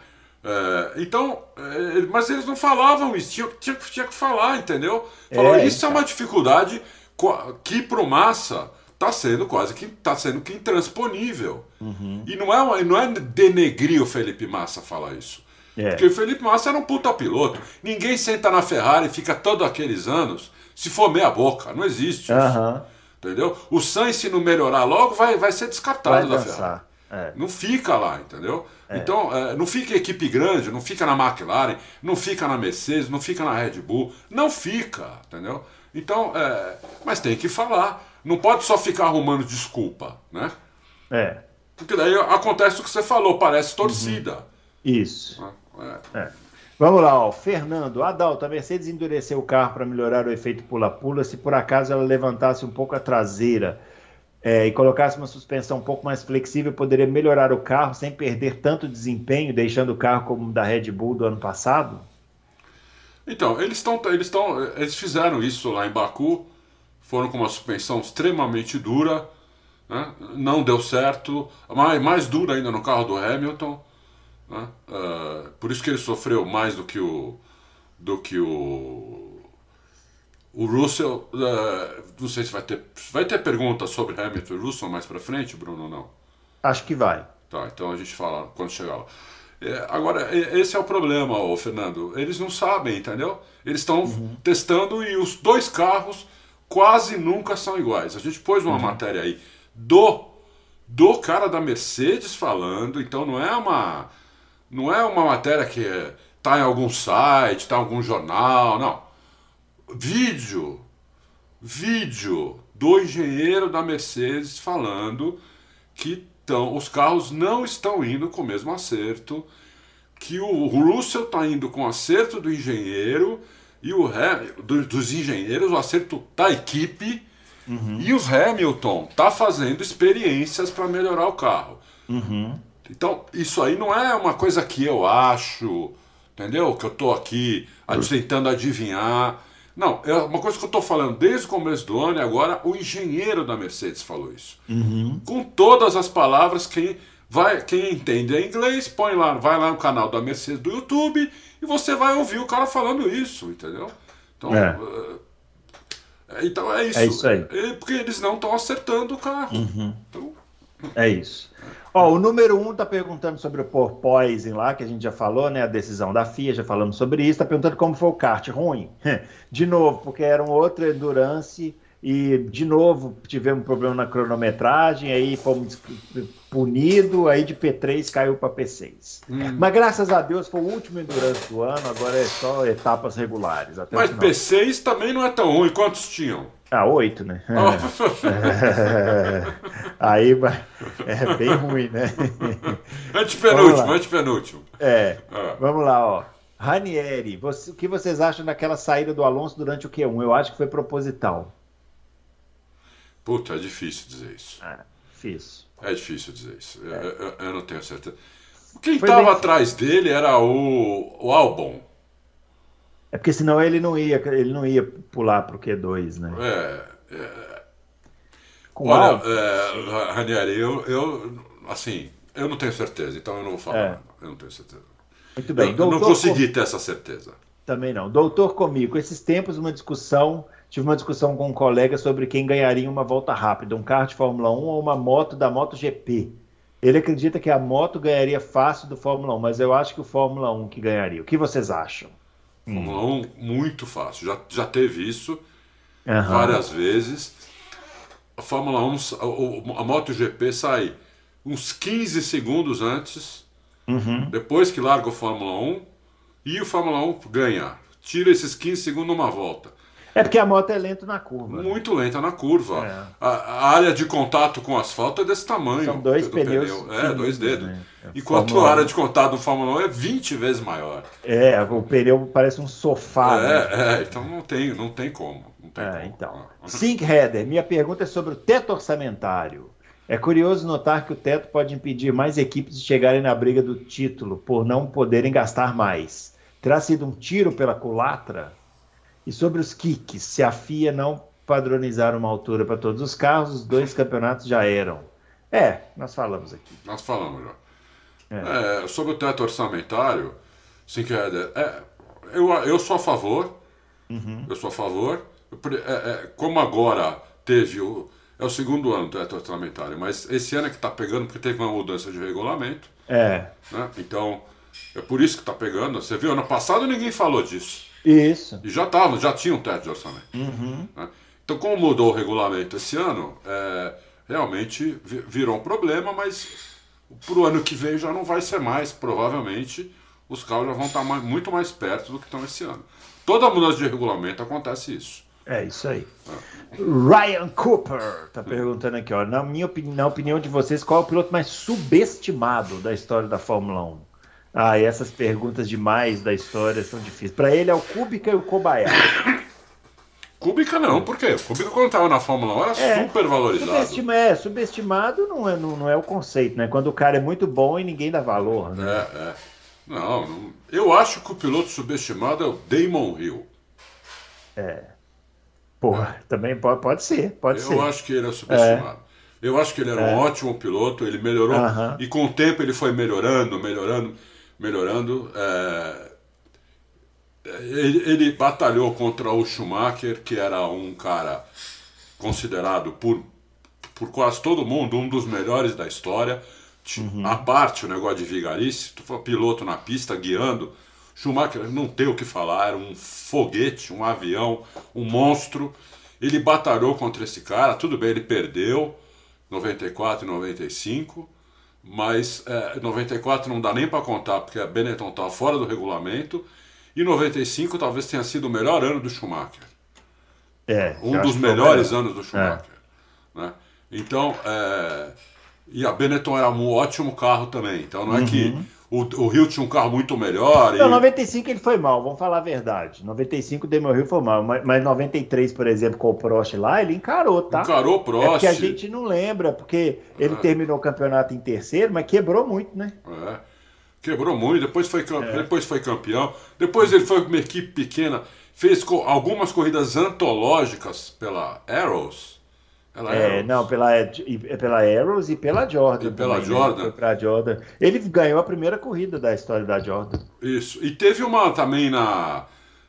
É, então, é, mas eles não falavam isso, tinha, tinha, tinha que falar, entendeu? Falou, é, isso é uma dificuldade que pro Massa está sendo quase que está sendo que intransponível. Uhum. E não é, não é denegrir o Felipe Massa falar isso. É. Porque o Felipe Massa era um puta piloto. Ninguém senta na Ferrari e fica todos aqueles anos se for meia boca. Não existe isso. Uhum. Entendeu? O Sainz, se não melhorar logo, vai, vai ser descartado vai da Ferrari. É. Não fica lá, entendeu? É. Então, é, não fica em equipe grande, não fica na McLaren, não fica na Mercedes, não fica na Red Bull. Não fica, entendeu? Então, é, mas tem que falar. Não pode só ficar arrumando desculpa, né? É. Porque daí acontece o que você falou, parece torcida. Uhum. Isso. Né? É. Vamos lá, ó. Fernando, Adalto, a Mercedes endureceu o carro para melhorar o efeito pula-pula. Se por acaso ela levantasse um pouco a traseira é, e colocasse uma suspensão um pouco mais flexível, poderia melhorar o carro sem perder tanto desempenho, deixando o carro como o da Red Bull do ano passado? Então, eles estão. Eles, eles fizeram isso lá em Baku, foram com uma suspensão extremamente dura, né? não deu certo, mais, mais dura ainda no carro do Hamilton. Né? Uh, por isso que ele sofreu mais do que o do que o o Russell. Uh, não sei se vai ter vai ter pergunta sobre Hamilton e Russell mais para frente, Bruno ou não? Acho que vai. Tá, então a gente fala quando chegar lá. É, agora, esse é o problema, ô, Fernando. Eles não sabem, entendeu? Eles estão uhum. testando e os dois carros quase nunca são iguais. A gente pôs uma uhum. matéria aí do, do cara da Mercedes falando, então não é uma não é uma matéria que está em algum site, está em algum jornal, não. Vídeo, vídeo do engenheiro da Mercedes falando que tão, os carros não estão indo com o mesmo acerto, que o Russell está indo com o acerto do engenheiro e o do, dos engenheiros, o acerto da equipe, uhum. e o Hamilton está fazendo experiências para melhorar o carro. Uhum. Então, isso aí não é uma coisa que eu acho, entendeu? Que eu estou aqui tentando adivinhar. Não, é uma coisa que eu estou falando desde o começo do ano e agora o engenheiro da Mercedes falou isso. Uhum. Com todas as palavras, quem, vai, quem entende inglês, põe lá, vai lá no canal da Mercedes do YouTube e você vai ouvir o cara falando isso, entendeu? Então é, é então é isso. É isso aí. É porque eles não estão acertando o carro. Uhum. Então, é isso. Ó, o número um está perguntando sobre o porpoising lá, que a gente já falou, né? A decisão da FIA, já falamos sobre isso. Está perguntando como foi o kart. Ruim. De novo, porque era um outro endurance e, de novo, tivemos um problema na cronometragem, aí fomos punidos, aí de P3 caiu para P6. Hum. Mas graças a Deus foi o último endurance do ano, agora é só etapas regulares. Mas P6 também não é tão ruim. Quantos tinham? Ah, oito, né? É. Aí é bem ruim, né? Antepenúltimo, antepenúltimo. É. Ah. Vamos lá, ó. Ranieri, você, o que vocês acham daquela saída do Alonso durante o Q1? Eu acho que foi proposital. Puta, é difícil dizer isso. É, difícil. É difícil dizer isso. É. Eu, eu, eu, não tenho certeza. Quem estava atrás dele era o, o Albon. É porque senão ele não ia, ele não ia pular para o Q2, né? É. é... Olha, é, Ranieri, eu, eu, assim, eu não tenho certeza, então eu não vou falar. É. Eu não tenho certeza. Muito bem. Eu, eu não consegui com... ter essa certeza. Também não. Doutor comigo, esses tempos uma discussão, tive uma discussão com um colega sobre quem ganharia uma volta rápida, um carro de Fórmula 1 ou uma moto da MotoGP. Ele acredita que a moto ganharia fácil do Fórmula 1, mas eu acho que o Fórmula 1 que ganharia. O que vocês acham? Fórmula 1, muito fácil. Já, já teve isso uhum. várias vezes. A Fórmula 1, a, a MotoGP sai uns 15 segundos antes, uhum. depois que larga o Fórmula 1, e o Fórmula 1 ganha. Tira esses 15 segundos numa volta. É porque a moto é lenta na curva. Muito lenta na curva. É. A, a, área de contato com o asfalto é desse tamanho. São dois pneus. Pneu. É, dois dedos. Né? Enquanto Fórmula a área de contato do Fórmula 1 é 20 vezes maior. É, o pneu parece um sofá. É, né? é então não tem, não tem como. Não tem é, como. então. Sync Header, minha pergunta é sobre o teto orçamentário. É curioso notar que o teto pode impedir mais equipes de chegarem na briga do título por não poderem gastar mais. Terá sido um tiro pela culatra? E sobre os kicks, se a FIA não padronizar uma altura para todos os carros, os dois campeonatos já eram. É, nós falamos aqui. Nós falamos já. É. É, sobre o teto orçamentário, sim, que é, eu, eu sou a favor. Uhum. Eu sou a favor. É, é, como agora teve o. É o segundo ano do teto orçamentário, mas esse ano é que está pegando porque teve uma mudança de regulamento. É. Né? Então, é por isso que está pegando. Você viu, ano passado ninguém falou disso. Isso. E já estavam, já tinham um teto de orçamento. Uhum. Né? Então, como mudou o regulamento esse ano, é, realmente virou um problema, mas para o ano que vem já não vai ser mais, provavelmente os carros já vão estar mais, muito mais perto do que estão esse ano. Toda mudança de regulamento acontece isso. É isso aí. É. Ryan Cooper está perguntando aqui, ó, na minha opinião, na opinião de vocês, qual é o piloto mais subestimado da história da Fórmula 1? Ah, e essas perguntas demais da história são difíceis. Para ele é o Kubica e o Kobayashi. Kubica não, por quê? Kubica quando estava na Fórmula 1 era é, super valorizado. Subestima, é, subestimado não é, não, não, é o conceito, né? Quando o cara é muito bom e ninguém dá valor. Né? É, é. Não, não, eu acho que o piloto subestimado é o Damon Hill. É. Porra, é. também pode, pode ser, pode eu ser. Eu acho que ele é subestimado. É. Eu acho que ele era um é. ótimo piloto, ele melhorou, uh -huh. e com o tempo ele foi melhorando, melhorando melhorando. É, ele, ele, batalhou contra o Schumacher, que era um cara considerado por, por quase todo mundo um dos melhores da história. Uhum. A parte o negócio de vigarice, tu foi piloto na pista guiando. Schumacher não tem o que falar, era um foguete, um avião, um monstro. Ele batalhou contra esse cara, tudo bem, ele perdeu, 94 e 95 mas é, 94 não dá nem para contar, porque a Benetton estava fora do regulamento, e 95 talvez tenha sido o melhor ano do Schumacher. É, um dos melhores anos do Schumacher. É. Né? Então, é, e a Benetton era um ótimo carro também, então não é uhum. que o, o Rio tinha um carro muito melhor. Não, e... 95 ele foi mal, vamos falar a verdade. 95 o Demel Rio foi mal, mas, mas 93, por exemplo, com o Prost lá, ele encarou, tá? Encarou o Prost. É porque a gente não lembra, porque ele é. terminou o campeonato em terceiro, mas quebrou muito, né? É. Quebrou muito, depois foi, é. depois foi campeão. Depois ele foi com uma equipe pequena, fez algumas corridas antológicas pela Arrows. Ela é, não, pela, é, pela Arrows e pela Jordan. E pela também, né? Jordan. Né? Pra Jordan. Ele ganhou a primeira corrida da história da Jordan. Isso. E teve uma também na.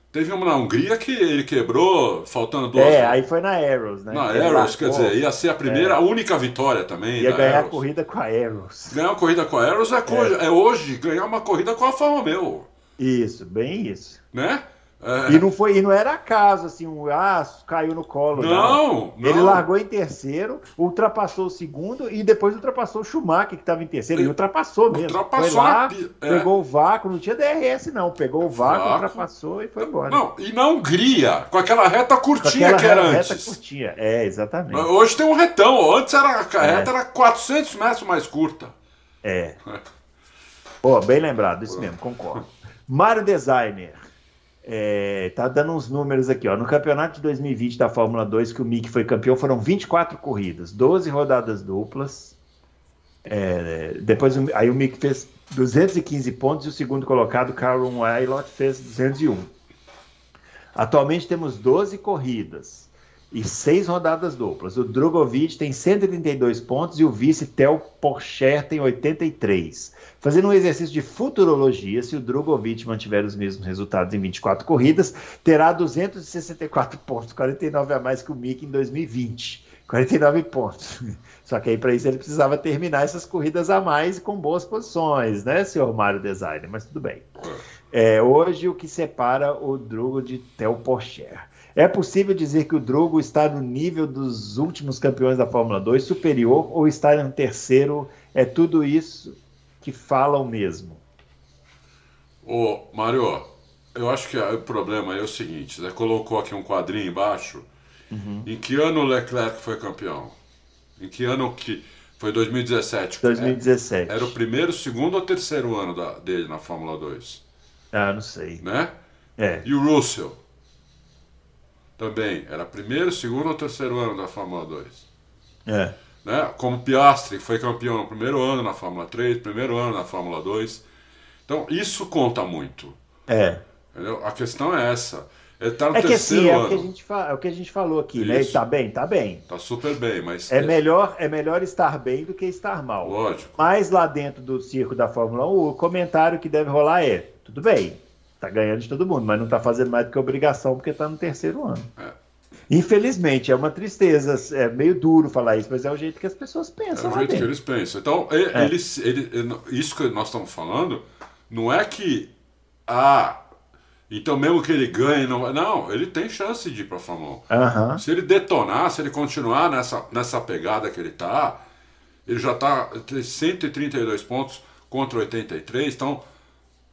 Teve uma na Hungria que ele quebrou, faltando duas. É, aí foi na Arrows, né? Na Arrows, quer dizer, ia ser a primeira, é. a única vitória também. Ia ganhar Arrows. a corrida com a Arrows. Ganhar uma corrida com a Arrows é, é. é hoje ganhar uma corrida com a Alfa Romeo. Isso, bem isso. Né? É. E não foi, e não era acaso assim, um ah, caiu no colo. Não, não, Ele largou em terceiro, ultrapassou o segundo e depois ultrapassou o Schumacher, que estava em terceiro, e ultrapassou mesmo. Ultrapassou foi lá, é. pegou o vácuo, não tinha DRS, não. Pegou o vácuo, vácuo, ultrapassou e foi embora. Não, e na Hungria, com aquela reta curtinha aquela que era reta antes. Reta curtinha, é, exatamente. Hoje tem um retão, antes era, a é. reta era 400 metros mais curta. É. é. Pô, bem lembrado, isso mesmo, concordo. Mário Designer. É, tá dando uns números aqui, ó. No campeonato de 2020 da Fórmula 2, que o Mick foi campeão, foram 24 corridas, 12 rodadas duplas, É, depois aí o Mick fez 215 pontos e o segundo colocado, Caron Wailot, fez 201. Atualmente temos 12 corridas e 6 rodadas duplas. O Drogovic tem 132 pontos e o vice Tel Porcher tem 83. Fazendo um exercício de futurologia, se o Drogovic mantiver os mesmos resultados em 24 corridas, terá 264 pontos, 49 a mais que o Mick em 2020. 49 pontos. Só que aí para isso ele precisava terminar essas corridas a mais com boas posições, né, senhor Mário Designer? Mas tudo bem. É, hoje o que separa o Drogo de Theo Porcher. É possível dizer que o Drogo está no nível dos últimos campeões da Fórmula 2, superior, ou está no terceiro? É tudo isso que falam mesmo. Ô, Mário, eu acho que o problema é o seguinte: você colocou aqui um quadrinho embaixo Uhum. Em que ano o Leclerc foi campeão? Em que ano que. Foi 2017. 2017. Era, o primeiro, segundo ou terceiro ano da, dele na Fórmula 2? Ah, não sei. Né? É. E o Russell? Também. Era primeiro, segundo ou terceiro ano da Fórmula 2? É. Né? Como Piastri foi campeão no primeiro ano na Fórmula 3, primeiro ano na Fórmula 2. Então, isso conta muito. É. Entendeu? A questão é essa. Ele tá no é que assim, é o que, a gente é o que a gente falou aqui, Isso. né? Ele tá bem, tá bem. Tá super bem, mas. É, melhor, é melhor estar bem do que estar mal. Lógico. Mas lá dentro do circo da Fórmula 1, o comentário que deve rolar é: tudo bem, tá ganhando de todo mundo, mas não tá fazendo mais do que obrigação porque tá no terceiro ano. É. Infelizmente, é uma tristeza, é meio duro falar isso, mas é o jeito que as pessoas pensam. É o jeito dentro. que eles pensam. Então, é. ele, isso que nós estamos falando, não é que. Ah, então, mesmo que ele ganhe, não, não ele tem chance de ir para a Fórmula 1. Uhum. Se ele detonar, se ele continuar nessa, nessa pegada que ele está, ele já está 132 pontos contra 83, então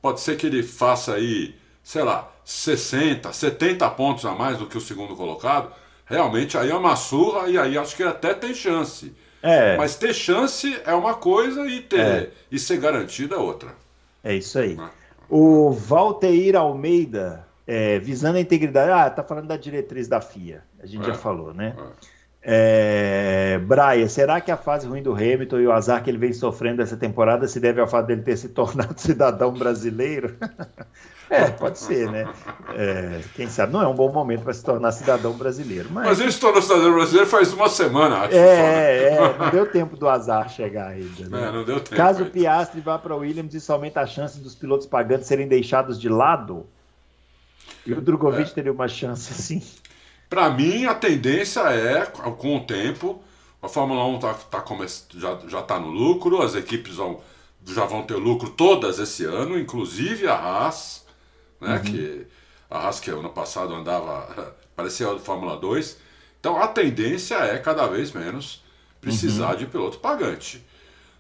pode ser que ele faça aí, sei lá, 60, 70 pontos a mais do que o segundo colocado. Realmente aí é uma surra e aí acho que até tem chance. É. Mas ter chance é uma coisa e ter é. e ser garantido é outra. É isso aí. Né? O Valteir Almeida, é, visando a integridade. Ah, tá falando da diretriz da FIA. A gente é, já falou, né? É. é. Braia, será que a fase ruim do Hamilton e o azar que ele vem sofrendo essa temporada se deve ao fato dele ter se tornado cidadão brasileiro? é, pode ser, né? É, quem sabe não é um bom momento para se tornar cidadão brasileiro. Mas... mas ele se tornou cidadão brasileiro faz uma semana, acho. É, é, não deu tempo do azar chegar ainda. Né? É, não deu tempo. Caso o Piastri vá para o Williams, isso aumenta a chance dos pilotos pagantes serem deixados de lado? E o Drogovic é. teria uma chance assim? Para mim, a tendência é, com o tempo, a Fórmula 1 tá, tá come... já está no lucro, as equipes vão, já vão ter lucro todas esse ano, inclusive a Haas, né, uhum. que a Haas que ano passado andava, parecia a Fórmula 2. Então a tendência é cada vez menos precisar uhum. de piloto pagante.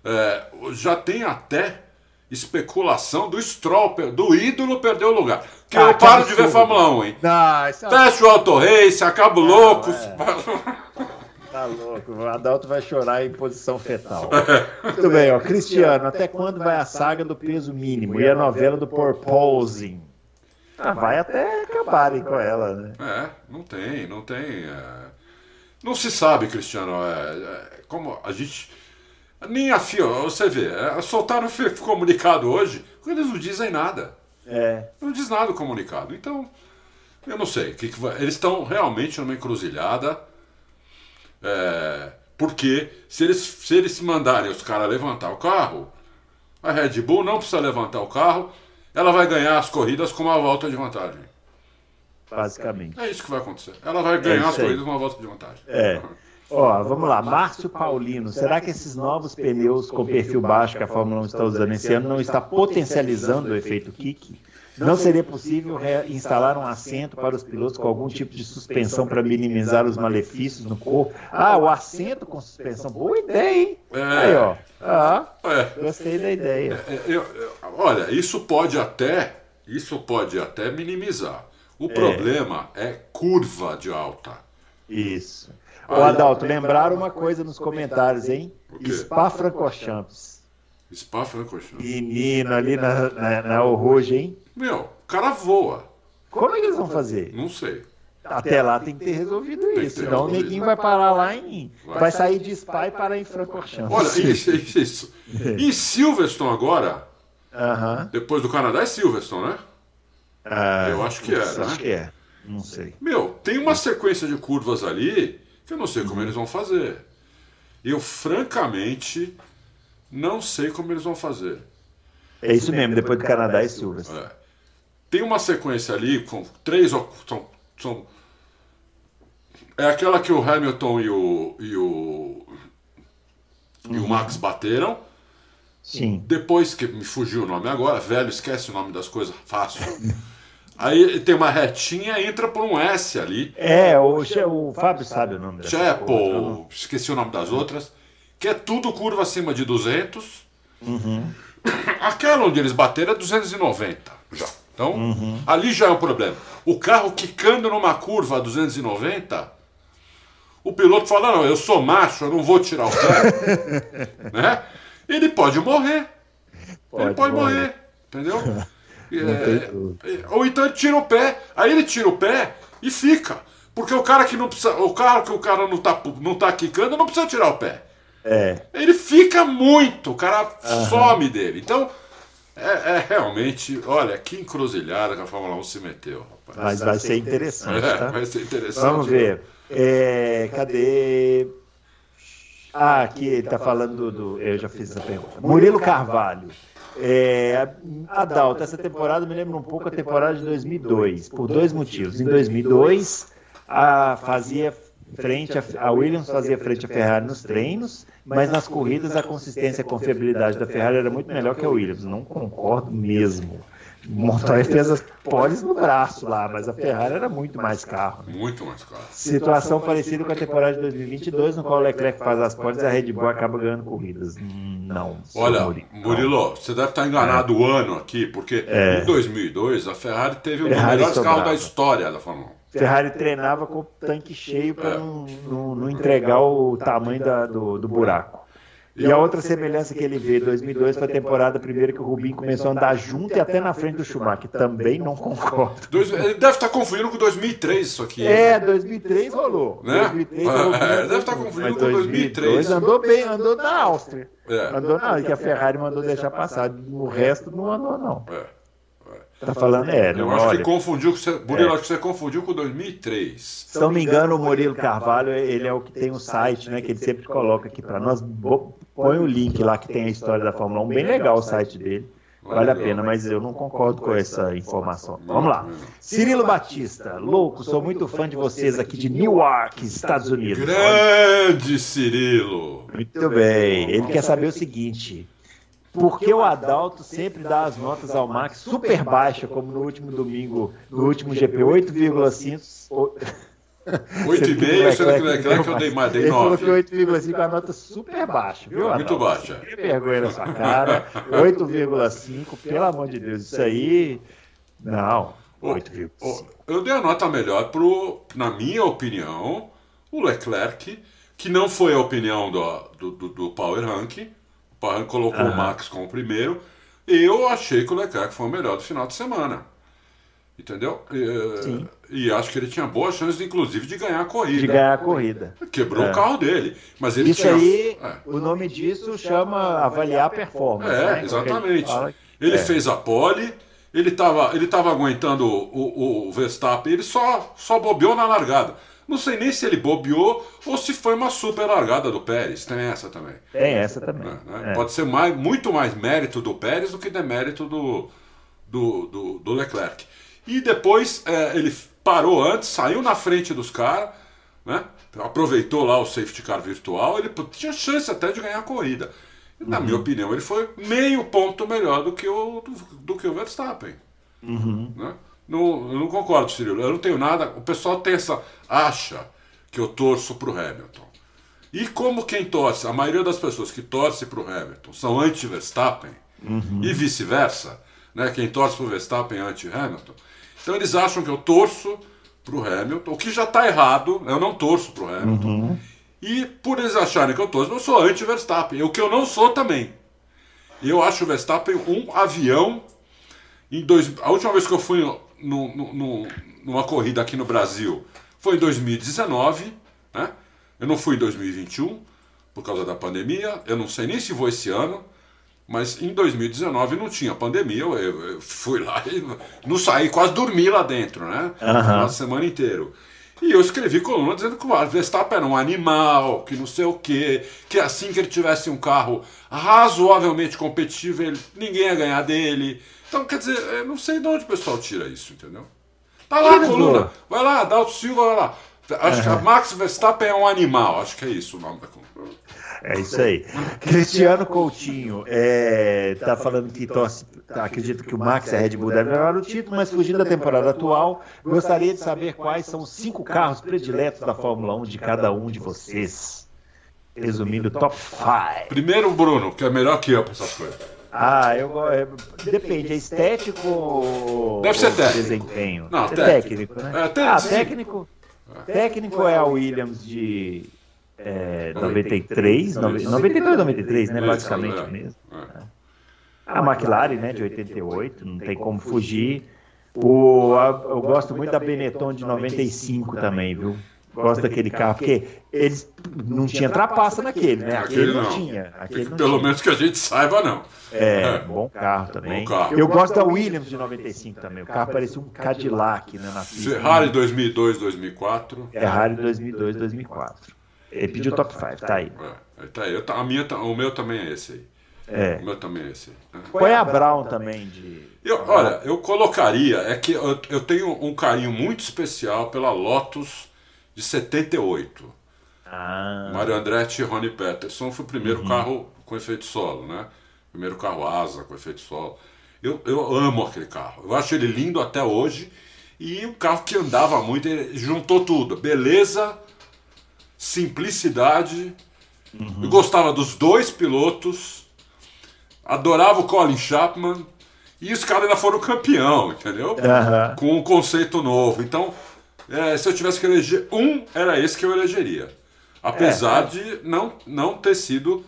É, já tem até especulação do Stroll, do ídolo perder o lugar. Que ah, eu paro absurdo. de ver Fórmula 1, hein? Não, é Fecha o Auto Race, acaba o louco. É. Tá louco, o Adalto vai chorar em posição fetal. Muito bem, ó. Cristiano, até quando vai a saga do peso mínimo e a novela do Purposing? Ah, vai até acabarem com ela, né? É, não tem, não tem. É... Não se sabe, Cristiano. É, é, como a gente. Nem a FIA, você vê, é, soltaram o comunicado hoje, eles não dizem nada. É. Não diz nada o comunicado. Então, eu não sei. Que que vai... Eles estão realmente numa encruzilhada. É... Porque se eles, se eles mandarem os caras levantar o carro, a Red Bull não precisa levantar o carro, ela vai ganhar as corridas com uma volta de vantagem. Basicamente. É isso que vai acontecer. Ela vai ganhar é as corridas com uma volta de vantagem. É. Ó, vamos lá, Márcio Paulino, será que esses novos pneus com perfil baixo que a Fórmula 1 está usando esse ano não está potencializando o efeito kick? Não seria possível instalar um assento para os pilotos com algum tipo de suspensão para minimizar os malefícios no corpo? Ah, o assento com suspensão, boa ideia, hein? É. Aí, ó. Ah, é. gostei da ideia. É, eu, eu, olha, isso pode até, isso pode até minimizar. O é. problema é curva de alta. Isso. Ô, Adalto, lembraram uma coisa nos comentários, hein? Spa-Francorchamps. Spa-Francorchamps. Menino, ali na, na, na hein? Meu, o cara voa. Como é que eles vão fazer? Não sei. até lá tem que ter resolvido tem isso. Senão o neguinho vai parar lá em. Vai, vai sair de Spa e parar em Francorchamps. Olha, isso, isso. E Silverstone agora, uh -huh. depois do Canadá, é Silverstone, né? Uh, eu acho que é. Acho né? que é. Não sei. Meu, tem uma sequência de curvas ali que eu não sei como eles vão fazer. Eu, francamente, não sei como eles vão fazer. É isso mesmo, depois do Canadá e Silverstone. É. Tem uma sequência ali com três. São, são, é aquela que o Hamilton e o, e o, e o Max bateram. Sim. Depois que me fugiu o nome agora, velho, esquece o nome das coisas fácil. Aí tem uma retinha, entra por um S ali. É, o, o Fábio sabe o nome dessa Chapel, esqueci o nome das outras. Que é tudo curva acima de 200. Uhum. Aquela onde eles bateram é 290 já. Então, uhum. ali já é um problema. O carro quicando numa curva a 290, o piloto fala: Não, eu sou macho, eu não vou tirar o pé. né? Ele pode morrer. Pode ele pode morrer, morrer entendeu? É, é, ou então ele tira o pé, aí ele tira o pé e fica. Porque o cara que não precisa. O cara que o cara não tá, não tá quicando não precisa tirar o pé. É. Ele fica muito, o cara uhum. some dele. Então, é, é, realmente, olha, que encruzilhada que a Fórmula 1 se meteu. Rapaz. Mas vai ser interessante. É, tá? Vai ser interessante. Vamos ver. É, cadê. Ah, aqui ele está falando do. Eu já fiz essa pergunta. Murilo Carvalho. É, Adalto, essa temporada me lembra um pouco a temporada de 2002, por dois motivos. Em 2002, a, fazia frente a, a Williams fazia frente à Ferrari nos treinos, mas nas corridas a consistência e a confiabilidade da Ferrari era muito melhor que a Williams. Não concordo mesmo. Montoya fez as poles no braço lá, mas a Ferrari era muito mais carro. Muito mais carro. Situação parecida com a temporada de 2022, no qual o Leclerc faz as poles e a Red Bull acaba ganhando corridas. Não. Olha, Murilo, você deve estar enganado é. o ano aqui, porque é. em 2002 a Ferrari teve um dos melhores carros da história da Fórmula 1. Ferrari treinava com o tanque cheio para é. não, não, não, entregar o tamanho da, do, do buraco. E a outra semelhança que ele vê, 2002 foi a temporada primeira que o Rubinho começou a andar junto e até na frente do Schumacher. Também não concordo. Ele deve estar confundindo com 2003 isso aqui. É, 2003 rolou. Né? 2003 rolou é, deve estar confundindo com 2003. andou bem, andou na Áustria. É. Andou na que a Ferrari mandou deixar passar. O resto não andou, não. É. Tá falando, é. Eu acho olha, que confundiu, você, Murilo, é. acho que você confundiu com 2003. Se não me engano, o Murilo Carvalho, ele é o que tem o site, né, que ele sempre coloca aqui para nós. Põe o link lá que tem a história da Fórmula 1, bem legal o site dele. Vale a pena, mas eu não concordo com essa informação. Vamos lá. Cirilo Batista, louco, sou muito fã de vocês aqui de Newark, Estados Unidos. Grande Cirilo! Muito bem. Ele quer saber o seguinte: porque o Adalto sempre dá as notas ao Max super baixa, como no último domingo, no último GP, 8,5. 8,5, sendo que o Leclerc eu dei mais, dei 9. Ele que 8,5 é a nota super baixa, viu? Muito baixa. Que vergonha na sua cara. 8,5, pelo amor de Deus, isso aí. Não, 8,5. Eu dei a nota melhor pro, na minha opinião, o Leclerc, que não foi a opinião do, do, do Power Ranking. O Power Ranking colocou o Max como primeiro. Eu achei que o Leclerc foi o melhor do final de semana. Entendeu? E, e, acho que ele tinha boas chances, inclusive, de ganhar a corrida. De ganhar a corrida. Quebrou é. o carro dele. Mas ele Isso tinha... aí, é. o nome disso chama avaliar a performance. É, né? exatamente. Ele, é. fez a pole, ele estava ele tava aguentando o, o, Verstappen, ele só, só bobeou na largada. Não sei nem se ele bobeou ou se foi uma super largada do Pérez. Tem essa também. Tem essa também. É, né? Pode ser mais, muito mais mérito do Pérez do que demérito do, do, do, do Leclerc. E depois é, ele parou antes, saiu na frente dos caras, né? aproveitou lá o safety car virtual, ele tinha chance até de ganhar a corrida. Na uhum. minha opinião, ele foi meio ponto melhor do que o, do, do que o Verstappen. Uhum. Né? Não, eu não concordo, Cirilo. Eu não tenho nada. O pessoal tem essa. acha que eu torço para o Hamilton. E como quem torce, a maioria das pessoas que torce para o Hamilton são anti-Verstappen uhum. e vice-versa, né? quem torce para o Verstappen é anti-Hamilton, então eles acham que eu torço para o Hamilton, o que já está errado, eu não torço para o Hamilton. Uhum. E por eles acharem que eu torço, eu sou anti-Verstappen, o que eu não sou também. Eu acho o Verstappen um avião. Em dois, a última vez que eu fui no, no, numa corrida aqui no Brasil foi em 2019, né? Eu não fui em 2021 por causa da pandemia. Eu não sei nem se vou esse ano. Mas em 2019 não tinha pandemia, eu, eu fui lá e não saí, quase dormi lá dentro, né? Uhum. Uma semana inteira. E eu escrevi coluna dizendo que o Verstappen era um animal, que não sei o quê, que assim que ele tivesse um carro razoavelmente competitivo, ele, ninguém ia ganhar dele. Então, quer dizer, eu não sei de onde o pessoal tira isso, entendeu? Tá lá a coluna, vai lá, Dalton Silva, vai lá. Acho uhum. que a Max Verstappen é um animal, acho que é isso o nome da coluna. É isso aí. Cristiano Coutinho é, tá falando que torce, acredita que o Max e a Red Bull devem levar o título, mas fugindo da temporada atual, gostaria de saber quais são os cinco carros prediletos da Fórmula 1 de cada um de vocês. Resumindo, top 5. Primeiro, Bruno, que é melhor que eu para essas coisas. Ah, eu é, depende, é estético Deve ser técnico. desempenho? Não, é técnico, técnico né? É, ah, técnico. Técnico é a Williams de é, 93, 92, 93, né? Basicamente é. mesmo. É. A McLaren, né, de 88, não tem como fugir. O, a, eu gosto muito da Benetton de 95 também, viu? Gosto daquele carro, porque eles não tinha trapaça naquele, né? Aquele, não, tinha. Aquele não Pelo tinha. menos que a gente saiba, não. É, é. bom carro também. Bom carro. Eu gosto da Williams de 95 também. O carro parecia um Cadillac, né? Na Ferrari 2002, 2004. Ferrari 2002, 2004. Ele pediu top 5, tá aí. É, tá aí. Eu, a minha, o meu também é esse aí. É. O meu também é esse aí. Qual é a Brown também de. Eu, olha, eu colocaria, é que eu, eu tenho um carinho muito especial pela Lotus de 78. Ah. Mário Andretti e Ronnie Peterson foi o primeiro uhum. carro com efeito solo, né? Primeiro carro asa com efeito solo. Eu, eu amo aquele carro. Eu acho ele lindo até hoje. E um carro que andava muito, ele juntou tudo. Beleza, simplicidade. Uhum. Eu gostava dos dois pilotos, adorava o Colin Chapman e os caras ainda foram campeão, entendeu? Uhum. Com um conceito novo. Então, é, se eu tivesse que eleger um, era esse que eu elegeria. Apesar é, de não, não ter sido.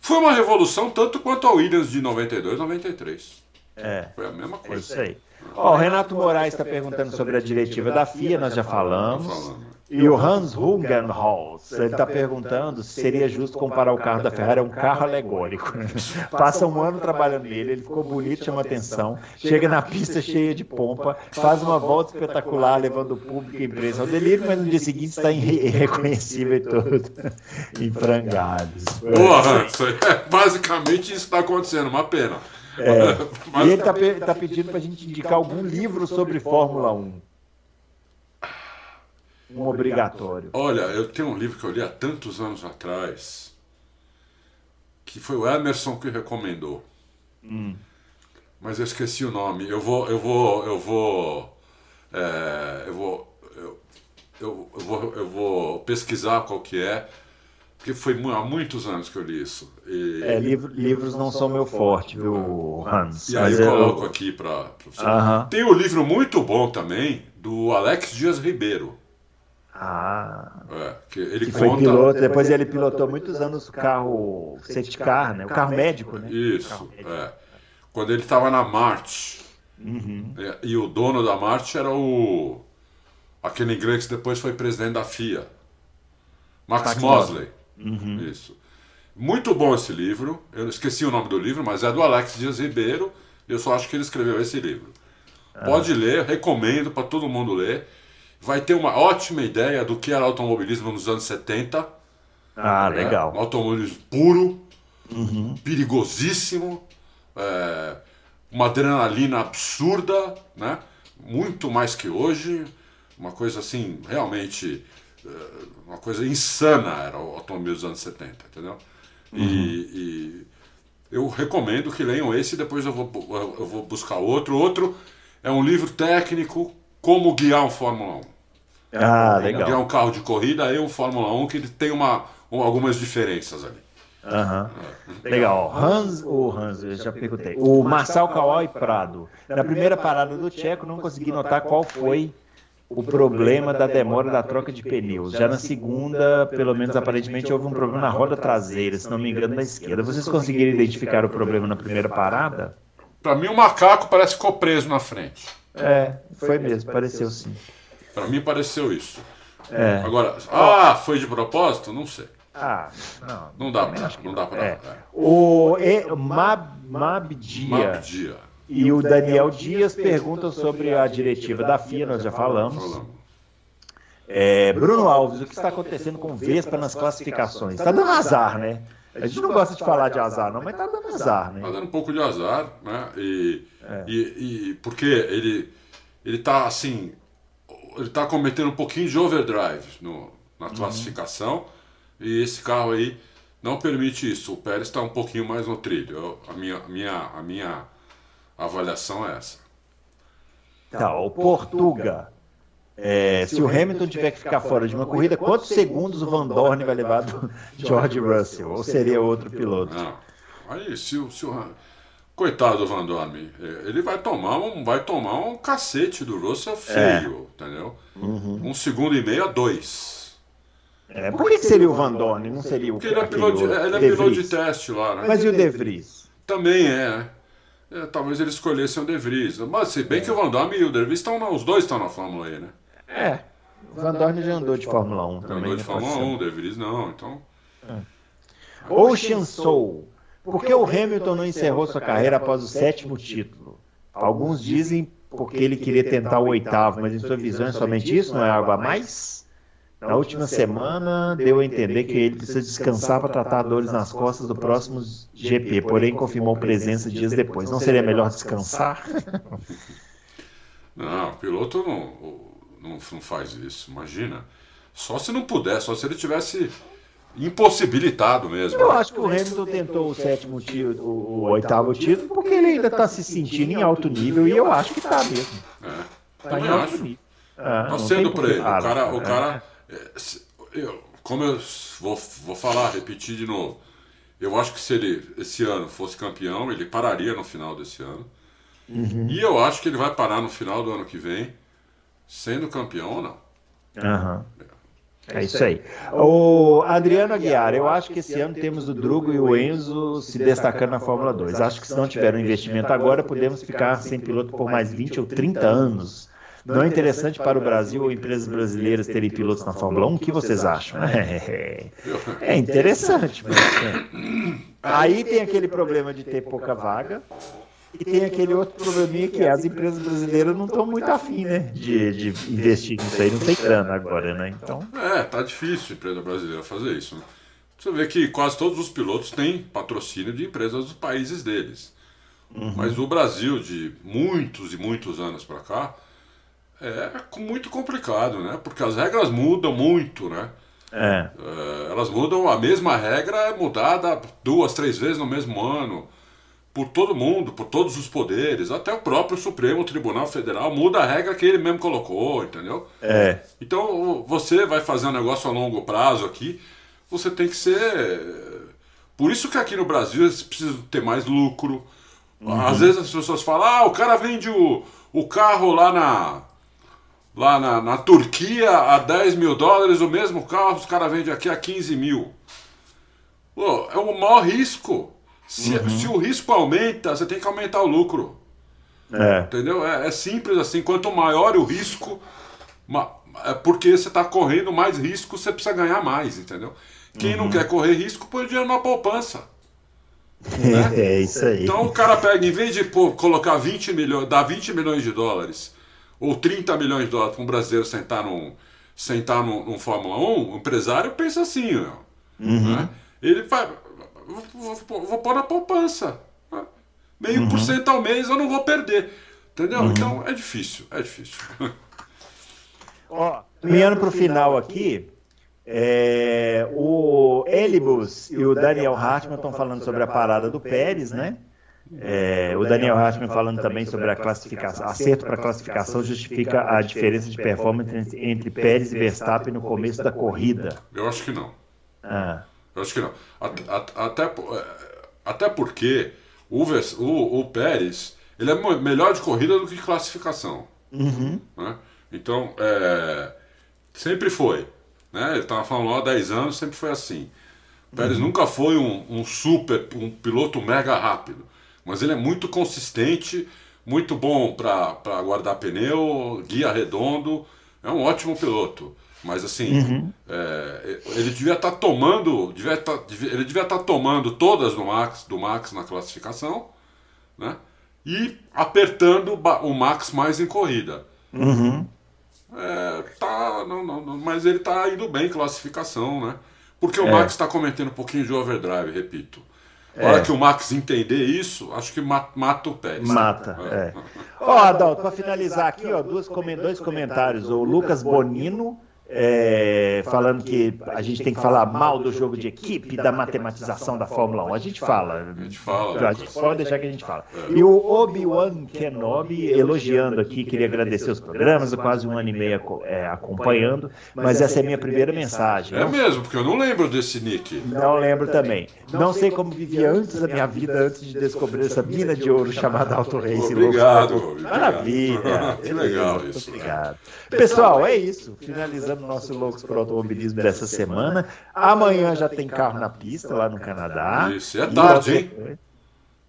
Foi uma revolução tanto quanto a Williams de 92, 93. É. Foi a mesma coisa. É isso aí. Ó, o Renato Moraes está perguntando sobre a diretiva da FIA, nós já falamos. E o Hans Hungenholz, ele está perguntando se seria justo comparar o carro da Ferrari a um carro alegórico. Passa um ano trabalhando nele, ele ficou bonito, chama atenção, chega na pista cheia de pompa, faz uma volta espetacular, levando o público e a empresa ao delírio, mas no dia seguinte está irreconhecível e todo em frangados. Boa, Hans, basicamente isso está acontecendo, uma pena. É. Mas... E ele está tá pedindo para a gente indicar algum livro sobre Fórmula 1. Um obrigatório. Olha, eu tenho um livro que eu li há tantos anos atrás, que foi o Emerson que recomendou. Hum. Mas eu esqueci o nome. Eu vou, eu vou, eu vou, é, eu vou, eu, eu, eu, vou, eu vou pesquisar qual que é, porque foi há muitos anos que eu li isso. E... É, livro, livros não são meu forte, viu, Hans? E aí eu coloco aqui para você. Uh -huh. Tem um livro muito bom também do Alex Dias Ribeiro. Ah. É, que ele que conta... foi piloto, depois ele pilotou muitos anos o carro safety car, né? O carro médico, né? Isso, médico. é. Quando ele estava na Marte. Uhum. É, e o dono da Marte era o. aquele inglês que depois foi presidente da FIA. Max, Max Mosley. Uhum. Isso. Muito bom esse livro. Eu esqueci o nome do livro, mas é do Alex Dias Ribeiro. Eu só acho que ele escreveu esse livro. Ah. Pode ler, recomendo para todo mundo ler vai ter uma ótima ideia do que era automobilismo nos anos 70. Ah, né? legal. Um automobilismo puro, uhum. perigosíssimo, é, uma adrenalina absurda, né? muito mais que hoje, uma coisa assim, realmente, é, uma coisa insana era o automobilismo dos anos 70, entendeu? Uhum. E, e, eu recomendo que leiam esse, depois eu vou, eu vou buscar outro. Outro é um livro técnico como guiar um Fórmula 1. Ah, legal. Guiar um carro de corrida e um Fórmula 1 que ele tem uma, algumas diferenças ali. Uhum. Legal. Hans, o Hans, eu já perguntei. O Marçal Kawai Prado. Na primeira parada do Tcheco, não consegui notar qual foi o problema da demora da troca de pneus. Já na segunda, pelo menos aparentemente, houve um problema na roda traseira, se não me engano, na esquerda. Vocês conseguiram identificar o problema na primeira parada? Para mim, o macaco parece que ficou preso na frente. É, foi mesmo, pareceu sim. Para mim pareceu isso. É. Agora, ah, foi de propósito? Não sei. Ah, não. Não dá pra, não dá pra. É. é. O e, Mab, Mabdia Mabdia. e o Daniel Dias perguntam sobre a diretiva da FIA, nós já falamos. Falamos. É, Bruno Alves, o que está acontecendo com Vespa nas classificações? Está dando azar, né? A gente não gosta de falar de azar, não, mas está dando azar, Tá né? dando um pouco de azar, né? E, É. e, e porque ele, ele tá assim. Ele tá cometendo um pouquinho de overdrive no, na Uhum. classificação. E esse carro aí não permite isso. O Pérez está um pouquinho mais no trilho. Eu- a, minha, a, minha, a minha avaliação é essa. Tá, o Portuga. É, se o Hamilton tiver que ficar fora de uma corrida, quantos segundos o Van Dorn vai levar do George Russell? Ou seria outro piloto? Não. Aí, se, o- se o. Coitado do Van Dorme, ele vai tomar um, vai tomar um cacete do Russell feio, entendeu? Um segundo e meio a dois. É, por que, que seria o Van Dorn? Não seria o Porque ele é piloto de, outro, ele é piloto de teste lá, né? Mas e o De Vries? Também é, né? É, talvez ele escolhesse o De Vries. Mas se bem que o Van Damme e o De Vries estão na, os dois estão na Fórmula E, né? É. O Van Dorn já andou de Fórmula 1 Já também. andou de né, Fórmula ser. 1, De Vries não, então... Ocean Soul. Por que o Hamilton não encerrou sua carreira após o sétimo título? Alguns dizem porque ele queria tentar o oitavo, mas em sua visão é somente isso? Não é algo a mais? Na última semana, deu a entender que ele precisa descansar para tratar dores nas costas do próximo GP, porém confirmou presença dias depois. Não seria melhor descansar? Não, o piloto não, não, não faz isso, imagina. Só se não puder, só se ele tivesse impossibilitado mesmo. Eu acho que o Hamilton tentou o sétimo título, o, o oitavo título, porque ele ainda está se sentindo em alto nível e eu acho que está mesmo. É, Está em também alto acho. nível. Ah, Tá não sendo que ele. O cara, o É. cara é, eu- como eu vou, vou falar, repetir de novo. Eu acho que se ele esse ano fosse campeão, ele pararia no final desse ano. Uhum. E eu acho que ele vai parar no final do ano que vem, sendo campeão ou não. É isso aí. O Adriano Aguiar, eu acho que esse ano temos o Drugo e o Enzo se destacando na Fórmula 2. Acho que se não tiver um investimento agora, podemos ficar sem piloto por mais 20 ou 30 anos. Não é interessante para o Brasil ou empresas brasileiras terem pilotos na Fórmula 1? O que vocês acham? É, é interessante, mas. é. Aí tem aquele problema de ter pouca vaga. E tem aquele outro probleminha que é as empresas brasileiras não estão muito afim, né? De, de investir nisso aí, não tem grana agora, né? Então. É, tá difícil a empresa brasileira fazer isso. Né? Você vê que quase todos os pilotos têm patrocínio de empresas dos países deles. Mas o Brasil, de muitos e muitos anos para cá, é muito complicado, né? Porque as regras mudam muito, né? É. É, elas mudam, a mesma regra é mudada duas, três vezes no mesmo ano, por todo mundo, por todos os poderes, até o próprio Supremo Tribunal Federal muda a regra que ele mesmo colocou, entendeu? É. Então você vai fazer um negócio a longo prazo aqui, você tem que ser. Por isso que aqui no Brasil eles precisam ter mais lucro. Às vezes as pessoas falam, ah, o cara vende o, o carro lá na. Lá na, na Turquia a 10 mil dólares, o mesmo carro, os caras vendem aqui a 15 mil. Pô, é o maior risco. Se, se o risco aumenta, você tem que aumentar o lucro. É. Entendeu? É, é simples assim. Quanto maior o risco, ma- é porque você está correndo mais risco, você precisa ganhar mais, entendeu? Quem não quer correr risco, põe o dinheiro na poupança. É isso aí. Então o cara pega, em vez de pô, colocar 20 milhões, dar 20 milhões de dólares, ou 30 milhões de dólares para um brasileiro sentar num, sentar num, num Fórmula 1, o empresário pensa assim, ó, né? ele vai, vou, vou, vou pôr na poupança, meio por cento ao mês eu não vou perder, entendeu? Então é difícil, é difícil. Ó, caminhando para o final aqui, é, o Elibus e o Daniel Hartmann estão falando sobre a parada do Pérez, né? É, o Daniel Hartmann falando também sobre a classificação, acerto para classificação justifica a diferença de performance entre, entre Pérez e Verstappen no começo da corrida. Eu acho que não. Ah, Eu acho que não. At- at- Até, po- é, até porque o, o, o Pérez ele é melhor de corrida do que de classificação. né? Então, é, sempre foi. Né? Ele estava falando lá há 10 anos, sempre foi assim. O Pérez nunca foi um, um super, um piloto mega rápido. Mas ele é muito consistente, muito bom para guardar pneu, guia redondo, é um ótimo piloto. Mas assim, uhum. é, ele devia estar tá tomando, devia tá, ele devia estar tá tomando todas do Max, do Max na classificação, né? E apertando o Max mais em corrida. Uhum. É, tá, não, não, mas ele está indo bem em classificação, né? Porque o é. Max está cometendo um pouquinho de overdrive, repito. Na hora é. que o Max entender isso, acho que mata o Pérez. Mata, é. é. Ó, Adalto, para finalizar aqui, ó, dois comentários. O Lucas Bonino é, falando que a gente tem que falar mal do jogo de equipe, da matematização da Fórmula 1. A gente fala. A gente fala. A gente pode deixar que a gente fala. E o Obi-Wan Kenobi elogiando aqui, queria agradecer os programas, quase um ano e meio é, acompanhando, mas essa é a minha primeira mensagem. É mesmo, porque eu não lembro desse nick. Não lembro também. Não sei como vivia antes da minha vida, antes de descobrir essa mina de ouro chamada Auto Race. Obrigado. Maravilha. Que legal isso. Obrigado. Pessoal, é isso. Finalizando no nosso Loucos para o Automobilismo dessa semana. Amanhã já tem carro na pista lá no Canadá. Isso, é tarde, hein?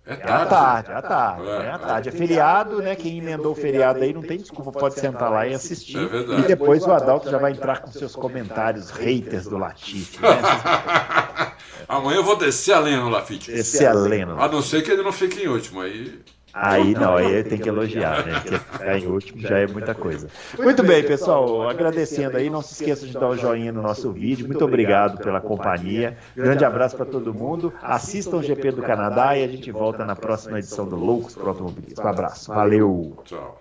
É tarde. É à tarde, é à tarde. É, é, tarde. é feriado, né? Quem emendou o feriado aí não tem desculpa, pode sentar lá e assistir. É e depois o Adalto já vai entrar com seus comentários haters do Latifi. Né? Amanhã eu vou descer a lenha no Lafite. Descer a lenha. A não ser que ele não fique em último. Aí Aí não, aí tem que elogiar, né? Porque ficar em último já é muita coisa. Muito bem, pessoal, agradecendo aí, não se esqueça de dar o um joinha no nosso vídeo. Muito obrigado pela companhia. Grande abraço para todo mundo. Assistam o GP do Canadá e a gente volta na próxima edição do Loucos para Automobilismo. Um abraço. Valeu. Tchau.